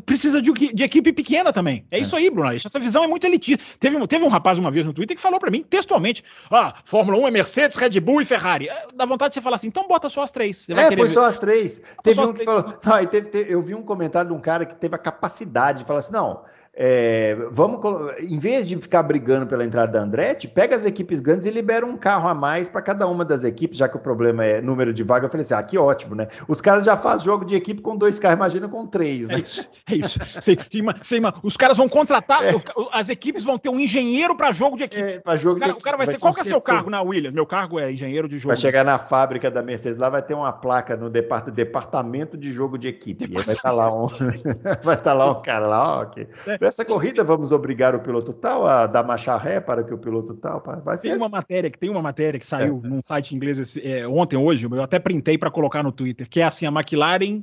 precisa de, de, equipe pequena também. É, é. isso aí, Bruno. Essa visão é muito elitista. Teve, teve um rapaz uma vez no Twitter que falou para mim textualmente: ah, Fórmula 1 é Mercedes, Red Bull e Ferrari. É, dá vontade de você falar assim, então bota só as três. Você é, põe só as três. Teve um que três. falou. *laughs* Não, teve, teve, eu vi um comentário de um cara que teve a capacidade de falar assim: não. É, vamos, em vez de ficar brigando pela entrada da Andretti, pega as equipes grandes e libera um carro a mais para cada uma das equipes, já que o problema é número de vaga. Eu falei assim: ah, que ótimo, né? Os caras já fazem jogo de equipe com dois carros, imagina com três, né? É isso. É isso. Você, você, os caras vão contratar, é. as equipes vão ter um engenheiro para jogo de equipe. É, para jogo o cara, de equipe. O cara vai, vai ser: qual que é seu carro na Williams? Meu cargo é engenheiro de jogo. Vai chegar na fábrica da Mercedes lá, vai ter uma placa no departamento de jogo de equipe. Vai estar tá lá um, *laughs* vai estar tá lá um cara lá, ó. Que, é. Essa corrida vamos obrigar o piloto tal a dar marcha ré para que o piloto tal. Vai ser tem uma matéria que tem uma matéria que saiu é. num site inglês esse, é, ontem, hoje, eu até printei para colocar no Twitter, que é assim: a McLaren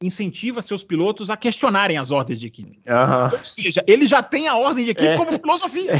incentiva seus pilotos a questionarem as ordens de equipe. Uhum. Ou seja, ele já tem a ordem de equipe é. como filosofia. *laughs*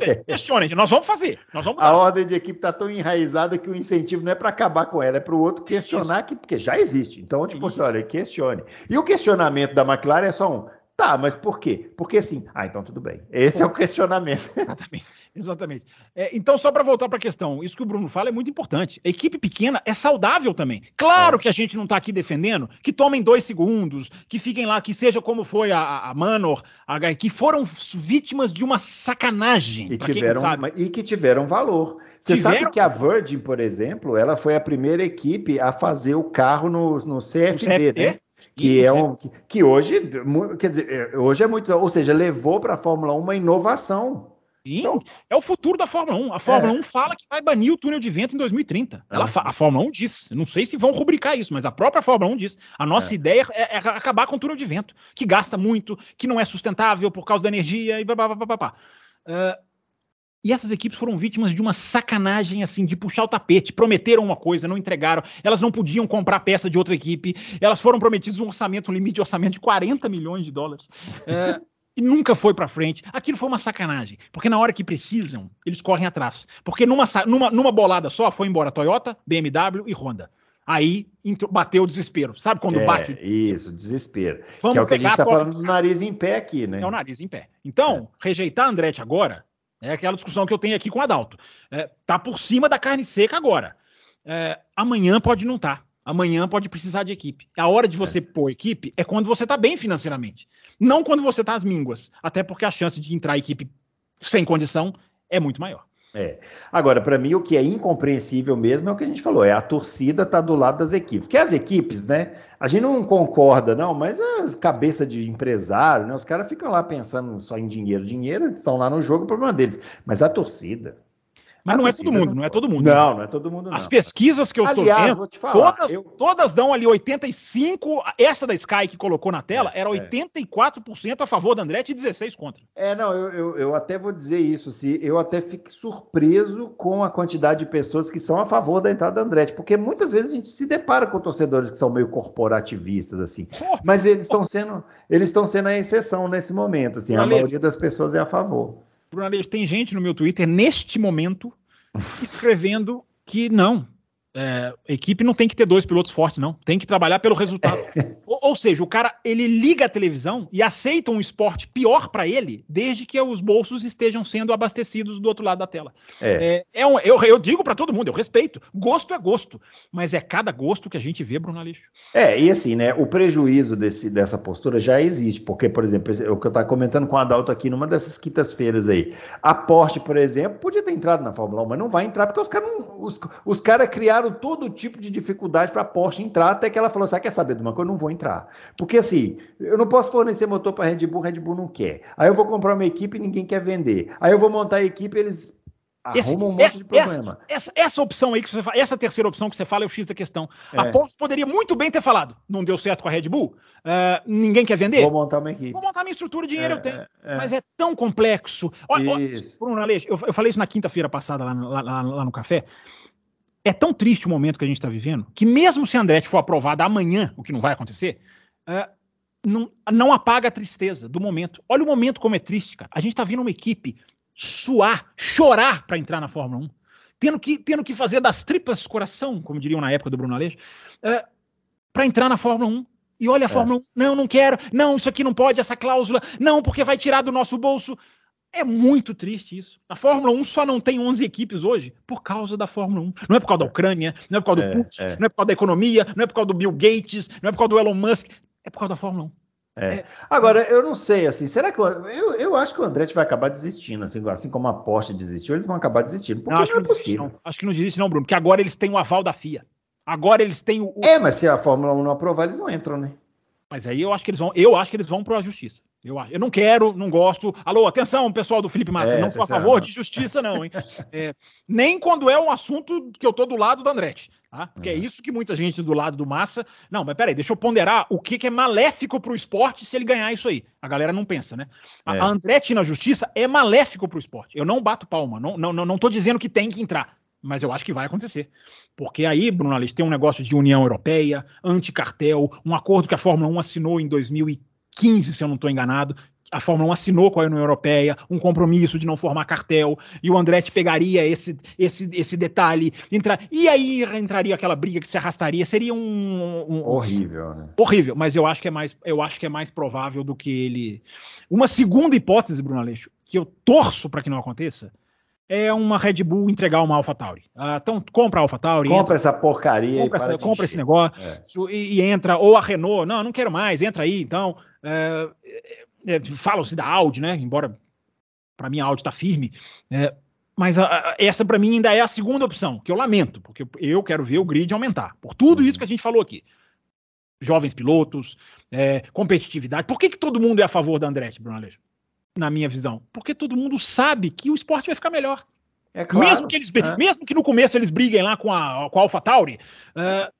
É. Questionem, nós vamos fazer, nós vamos A ordem de equipe está tão enraizada que o incentivo não é para acabar com ela, é para o outro questionar, que, porque já existe. Então, tipo assim, olha, questione. E o questionamento da McLaren é só um: Tá, mas por quê? Porque assim, ah, então tudo bem. Esse é o questionamento. *laughs* Exatamente. Exatamente. É, então, só para voltar para a questão, isso que o Bruno fala é muito importante. A equipe pequena é saudável também. Claro é. que a gente não está aqui defendendo que tomem dois segundos, que fiquem lá, que seja como foi a, a Manor, a que foram vítimas de uma sacanagem. E, tiveram, e que tiveram valor. Você tiveram... sabe que a Virgin, por exemplo, ela foi a primeira equipe a fazer o carro no, no CFD, no CFD? né? Que é um que, que, hoje quer dizer é, hoje é muito ou seja levou para a Fórmula 1 uma inovação Sim, então, é o futuro da Fórmula 1. A Fórmula é. 1 fala que vai banir o túnel de vento em 2030. Ela a Fórmula 1 diz. Não sei se vão rubricar isso, mas a própria Fórmula 1 diz. A nossa é. ideia é, é, acabar com o túnel de vento, que gasta muito, que não é sustentável por causa da energia e blá, blá, blá, blá, blá. Uh, e essas equipes foram vítimas de uma sacanagem, assim, de puxar o tapete. Prometeram uma coisa, não entregaram. Elas não podiam comprar peça de outra equipe. Elas foram prometidas um orçamento, um limite de orçamento de 40 milhões de dólares. *laughs* É, e nunca foi para frente. Aquilo foi uma sacanagem. Porque na hora que precisam, eles correm atrás. Porque numa, numa, numa bolada só foi embora Toyota, BMW e Honda. Aí bateu o desespero. Sabe quando é, bate? Isso, desespero. Vamos que é o que a gente está falando do nariz em pé aqui, né? É o nariz em pé. Então, é. rejeitar a Andretti agora é aquela discussão que eu tenho aqui com o Adalto. É, tá por cima da carne seca agora. É, amanhã pode não estar. Tá. Amanhã pode precisar de equipe. A hora de você é. pôr equipe é quando você está bem financeiramente. Não quando você está às mínguas. Até porque a chance de entrar equipe sem condição é muito maior. É. Agora, para mim, o que é incompreensível mesmo é o que a gente falou: é a torcida tá do lado das equipes. Porque as equipes, né? A gente não concorda, não, mas a cabeça de empresário, né? Os caras ficam lá pensando só em dinheiro. Dinheiro, estão lá no jogo, o problema deles. Mas a torcida, mas não é todo mundo, não é todo mundo. Não, não é todo mundo. Não. As pesquisas que eu estou vendo, vou te falar, todas, eu... todas dão ali 85. Essa da Sky que colocou na tela é, era 84% é. a favor da Andretti e 16 contra. É, não, eu, eu, eu, até vou dizer isso. Se eu até fico surpreso com a quantidade de pessoas que são a favor da entrada da Andretti, porque muitas vezes a gente se depara com torcedores que são meio corporativistas assim. Mas eles estão sendo, eles estão sendo a exceção nesse momento. Assim, a maioria das pessoas é a favor. Bruno tem gente no meu Twitter neste momento *laughs* escrevendo que não, é, a equipe não tem que ter dois pilotos fortes, não. Tem que trabalhar pelo resultado. *laughs* ou, seja, o cara ele liga a televisão e aceita um esporte pior para ele, desde que os bolsos estejam sendo abastecidos do outro lado da tela. É. É, é um, eu, eu digo para todo mundo, eu respeito. Gosto é gosto, mas é cada gosto que a gente vê, Bruno Aleixo. É, e assim, né? O prejuízo desse, dessa postura já existe, porque, por exemplo, o que eu estava comentando com o Adalto aqui numa dessas quintas-feiras aí. A Porsche, por exemplo, podia ter entrado na Fórmula 1, mas não vai entrar porque os caras os, os cara criaram todo tipo de dificuldade para a Porsche entrar, até que ela falou assim: ah, quer saber de uma coisa? Eu não vou entrar. Porque assim, eu não posso fornecer motor para a Red Bull, Red Bull não quer. Aí eu vou comprar uma equipe e ninguém quer vender. Aí eu vou montar a equipe eles esse, um monte essa, de problema. Essa, essa, essa, opção aí que você fala, essa terceira opção que você fala é o X da questão. É. A Porsche poderia muito bem ter falado: não deu certo com a Red Bull, uh, ninguém quer vender. Vou montar uma equipe. Vou montar minha estrutura, dinheiro é, eu tenho. É, mas é tão complexo. Olha, Bruno Aleixo, eu, eu falei isso na quinta-feira passada lá, lá, lá, lá no café. É tão triste o momento que a gente está vivendo que, mesmo se a Andretti for aprovada amanhã, o que não vai acontecer, uh, não, não apaga a tristeza do momento. Olha o momento como é triste, cara. A gente está vendo uma equipe suar, chorar para entrar na Fórmula 1, tendo que, tendo que fazer das tripas coração, como diriam na época do Bruno Aleixo, uh, para entrar na Fórmula 1. E olha a é. Fórmula 1, não, não quero, não, isso aqui não pode, essa cláusula, não, porque vai tirar do nosso bolso. É muito triste isso. A Fórmula 1 só não tem 11 equipes hoje por causa da Fórmula 1. Não é por causa da Ucrânia, não é por causa do é, Putin, é. não é por causa da economia, não é por causa do Bill Gates, não é por causa do Elon Musk, é por causa da Fórmula 1. É. Agora, eu não sei, assim, será que. Eu, eu acho que o Andretti vai acabar desistindo, assim, assim como a Porsche desistiu, eles vão acabar desistindo. Porque não, acho, não é que não desiste, não. acho que não desiste, não, Bruno, porque agora eles têm o aval da FIA. Agora eles têm o. É, mas se a Fórmula 1 não aprovar, eles não entram, né? Mas aí eu acho que eles vão, eu acho que eles vão para a justiça. Eu, eu não quero, não gosto. Alô, atenção, pessoal do Felipe Massa, é, não sou a favor de justiça, não, hein? *laughs* É, nem quando é um assunto que eu tô do lado do Andretti. Tá? Porque é. é isso que muita gente do lado do Massa. Não, mas peraí, deixa eu ponderar o que, que é maléfico para o esporte se ele ganhar isso aí. A galera não pensa, né? A, é. a Andretti na justiça é maléfico para o esporte. Eu não bato palma, não, não, não, não tô dizendo que tem que entrar, mas eu acho que vai acontecer. Porque aí, Bruno Alice, tem um negócio de União Europeia, anticartel, um acordo que a Fórmula 1 assinou em 2015, se eu não estou enganado, a Fórmula 1 assinou com a União Europeia um compromisso de não formar cartel, e o Andretti pegaria esse, esse, esse detalhe, entra, e aí entraria aquela briga que se arrastaria, seria um, um horrível, né? horrível, mas eu acho que é mais eu acho que é mais provável do que ele. Uma segunda hipótese, Bruno Aleixo, que eu torço para que não aconteça, é uma Red Bull entregar uma AlphaTauri. Ah, então compra a AlphaTauri. Compra entra, essa porcaria. Compra, essa, compra esse negócio é. e, e, entra, ou a Renault, não, não quero mais, entra aí, então. É, é, Falam-se da Audi, né? Embora para mim a Audi está firme. É, mas a, a, essa para mim ainda é a segunda opção, que eu lamento, porque eu quero ver o grid aumentar. Por tudo isso que a gente falou aqui. Jovens pilotos, é, competitividade. Por que, que todo mundo é a favor da Andretti, Bruno Aleixo? Na minha visão. Porque todo mundo sabe que o esporte vai ficar melhor. É claro, mesmo, que eles, é. mesmo que no começo eles briguem lá com a, com a AlphaTauri, uh,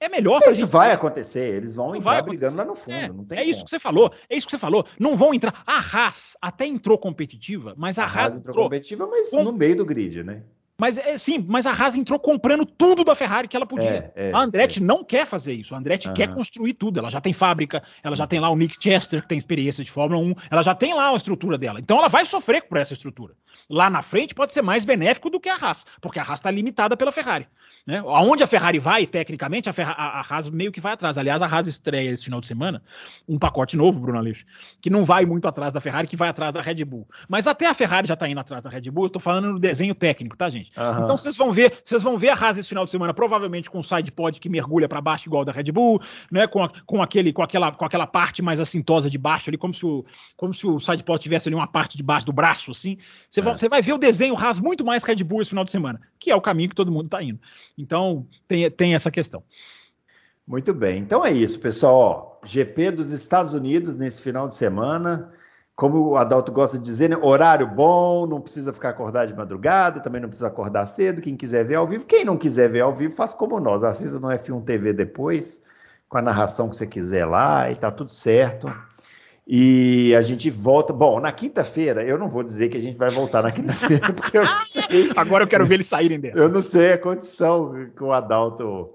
é melhor Isso gente... vai acontecer, eles vão entrar brigando lá no fundo. É, não tem é isso que você falou, é isso que você falou. Não vão entrar. A Haas até entrou competitiva, mas a, a Haas entrou, entrou competitiva, mas com... no meio do grid, né? Mas é sim, mas a Haas entrou comprando tudo da Ferrari que ela podia. É, é, a Andretti é. não quer fazer isso. A Andretti uhum. quer construir tudo. Ela já tem fábrica, ela já tem lá o Nick Chester, que tem experiência de Fórmula 1, ela já tem lá a estrutura dela. Então ela vai sofrer por essa estrutura. Lá na frente pode ser mais benéfico do que a Haas, porque a Haas está limitada pela Ferrari. Né? Aonde a Ferrari vai, tecnicamente, a, Ferra a, Haas meio que vai atrás. Aliás, a Haas estreia esse final de semana um pacote novo, Bruno Aleixo, que não vai muito atrás da Ferrari, que vai atrás da Red Bull. Mas até a Ferrari já está indo atrás da Red Bull, eu tô falando no desenho técnico, tá, gente? Uhum. Então vocês vão ver, vocês vão ver a Haas esse final de semana, provavelmente com um sidepod que mergulha para baixo, igual da Red Bull, né? Com, a, com, aquele, com, aquela, com aquela parte mais assintosa de baixo ali, como se o, como se o sidepod tivesse ali uma parte de baixo do braço, assim. Você, é. vai, vai ver o desenho Haas muito mais Red Bull esse final de semana, que é o caminho que todo mundo está indo. Então, tem, tem essa questão. Muito bem. Então é isso, pessoal. GP dos Estados Unidos nesse final de semana. Como o Adalto gosta de dizer, né? horário bom, não precisa ficar acordado de madrugada, também não precisa acordar cedo. Quem quiser ver ao vivo, quem não quiser ver ao vivo, faz como nós. Assista no F1 TV depois, com a narração que você quiser lá, e tá tudo certo. E a gente volta. Bom, na quinta-feira, eu não vou dizer que a gente vai voltar na quinta-feira, *laughs* porque eu não sei. Agora eu quero ver eles saírem dessa. Eu não sei a condição que o Adalto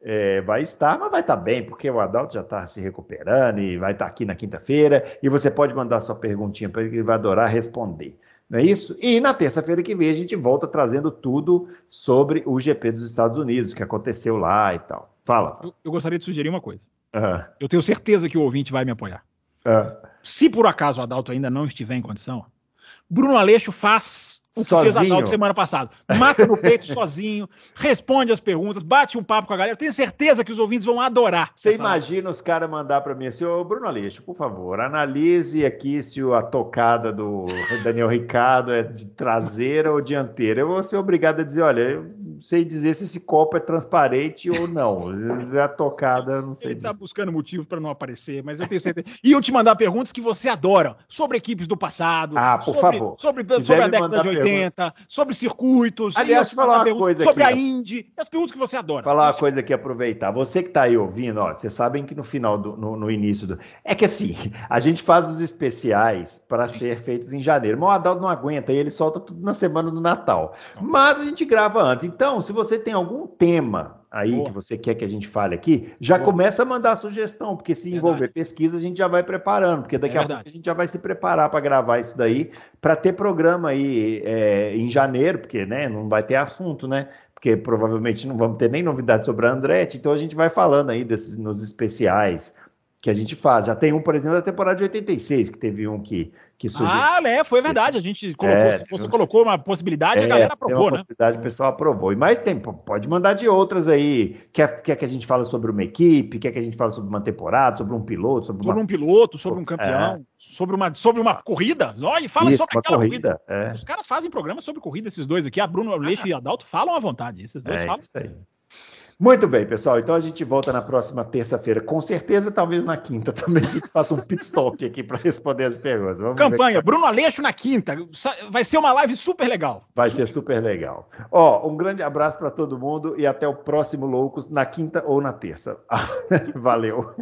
é, vai estar, mas vai estar bem, porque o Adalto já está se recuperando e vai estar aqui na quinta-feira. E você pode mandar sua perguntinha para ele, que ele vai adorar responder. Não é isso? E na terça-feira que vem a gente volta trazendo tudo sobre o GP dos Estados Unidos, que aconteceu lá e tal. Fala. Eu, eu gostaria de sugerir uma coisa. Uhum. Eu tenho certeza que o ouvinte vai me apoiar. É. Se por acaso o Adalto ainda não estiver em condição, Bruno Aleixo faz o que fez Adalto semana passada. Mata no peito *laughs* sozinho, responde as perguntas, bate um papo com a galera. tenho certeza que os ouvintes vão adorar. Você imagina os caras mandar para mim assim, ô Bruno Aleixo, por favor, analise aqui se a tocada do Daniel Ricardo é de traseira ou dianteira. Eu vou ser obrigado a dizer, olha, eu não sei dizer se esse copo é transparente ou não. *laughs* A tocada, não sei. Ele está buscando motivo para não aparecer, mas eu tenho certeza. E eu te mandar perguntas que você adora, sobre equipes do passado. Ah, por sobre, favor. Sobre, sobre a década de 80. 80, sobre circuitos. Aliás, deixa eu falar uma coisa sobre aqui. A Indy, as perguntas que você adora. Falar uma coisa aqui, aproveitar. Você que está aí ouvindo, ó, vocês sabem que no final, do, no, no, início do. É que assim, a gente faz os especiais para ser feitos em janeiro. Mas o Adalto não aguenta e ele solta tudo na semana do Natal. Mas a gente grava antes. Então, se você tem algum tema aí Boa. que você quer que a gente fale aqui, já Boa. começa a mandar sugestão, porque se envolver verdade. pesquisa, a gente já vai preparando, porque daqui é a pouco a gente já vai se preparar para gravar isso daí, para ter programa aí é, em janeiro, porque né, não vai ter assunto, né? Porque provavelmente não vamos ter nem novidades sobre a Andretti, então a gente vai falando aí desses nos especiais que a gente faz. Já tem um, por exemplo, da temporada de 86, que teve um que, que surgiu. Ah, é, foi verdade. A gente colocou, é, se você colocou uma possibilidade, é, a galera aprovou, uma né? possibilidade, o pessoal aprovou. E mais tempo, pode mandar de outras aí. Quer, quer que a gente fale sobre uma equipe, quer que a gente fale sobre uma temporada, sobre um piloto, sobre, sobre uma... um piloto, sobre um campeão, é. sobre, uma, sobre uma corrida. Olha, fala Isso, sobre aquela corrida. corrida. É. Os caras fazem programa sobre corrida, esses dois aqui. A Bruno Aleixo ah. e Adalto falam à vontade. Esses dois é falam. Isso aí. Muito bem, pessoal. Então a gente volta na próxima terça-feira. Com certeza, talvez na quinta também a gente faça um pit stop aqui para responder as perguntas. Vamos Campanha, ver... Bruno Aleixo na quinta. Vai ser uma live super legal. Vai ser super legal. Ó, um grande abraço para todo mundo e até o próximo Loucos na quinta ou na terça. *laughs* Valeu.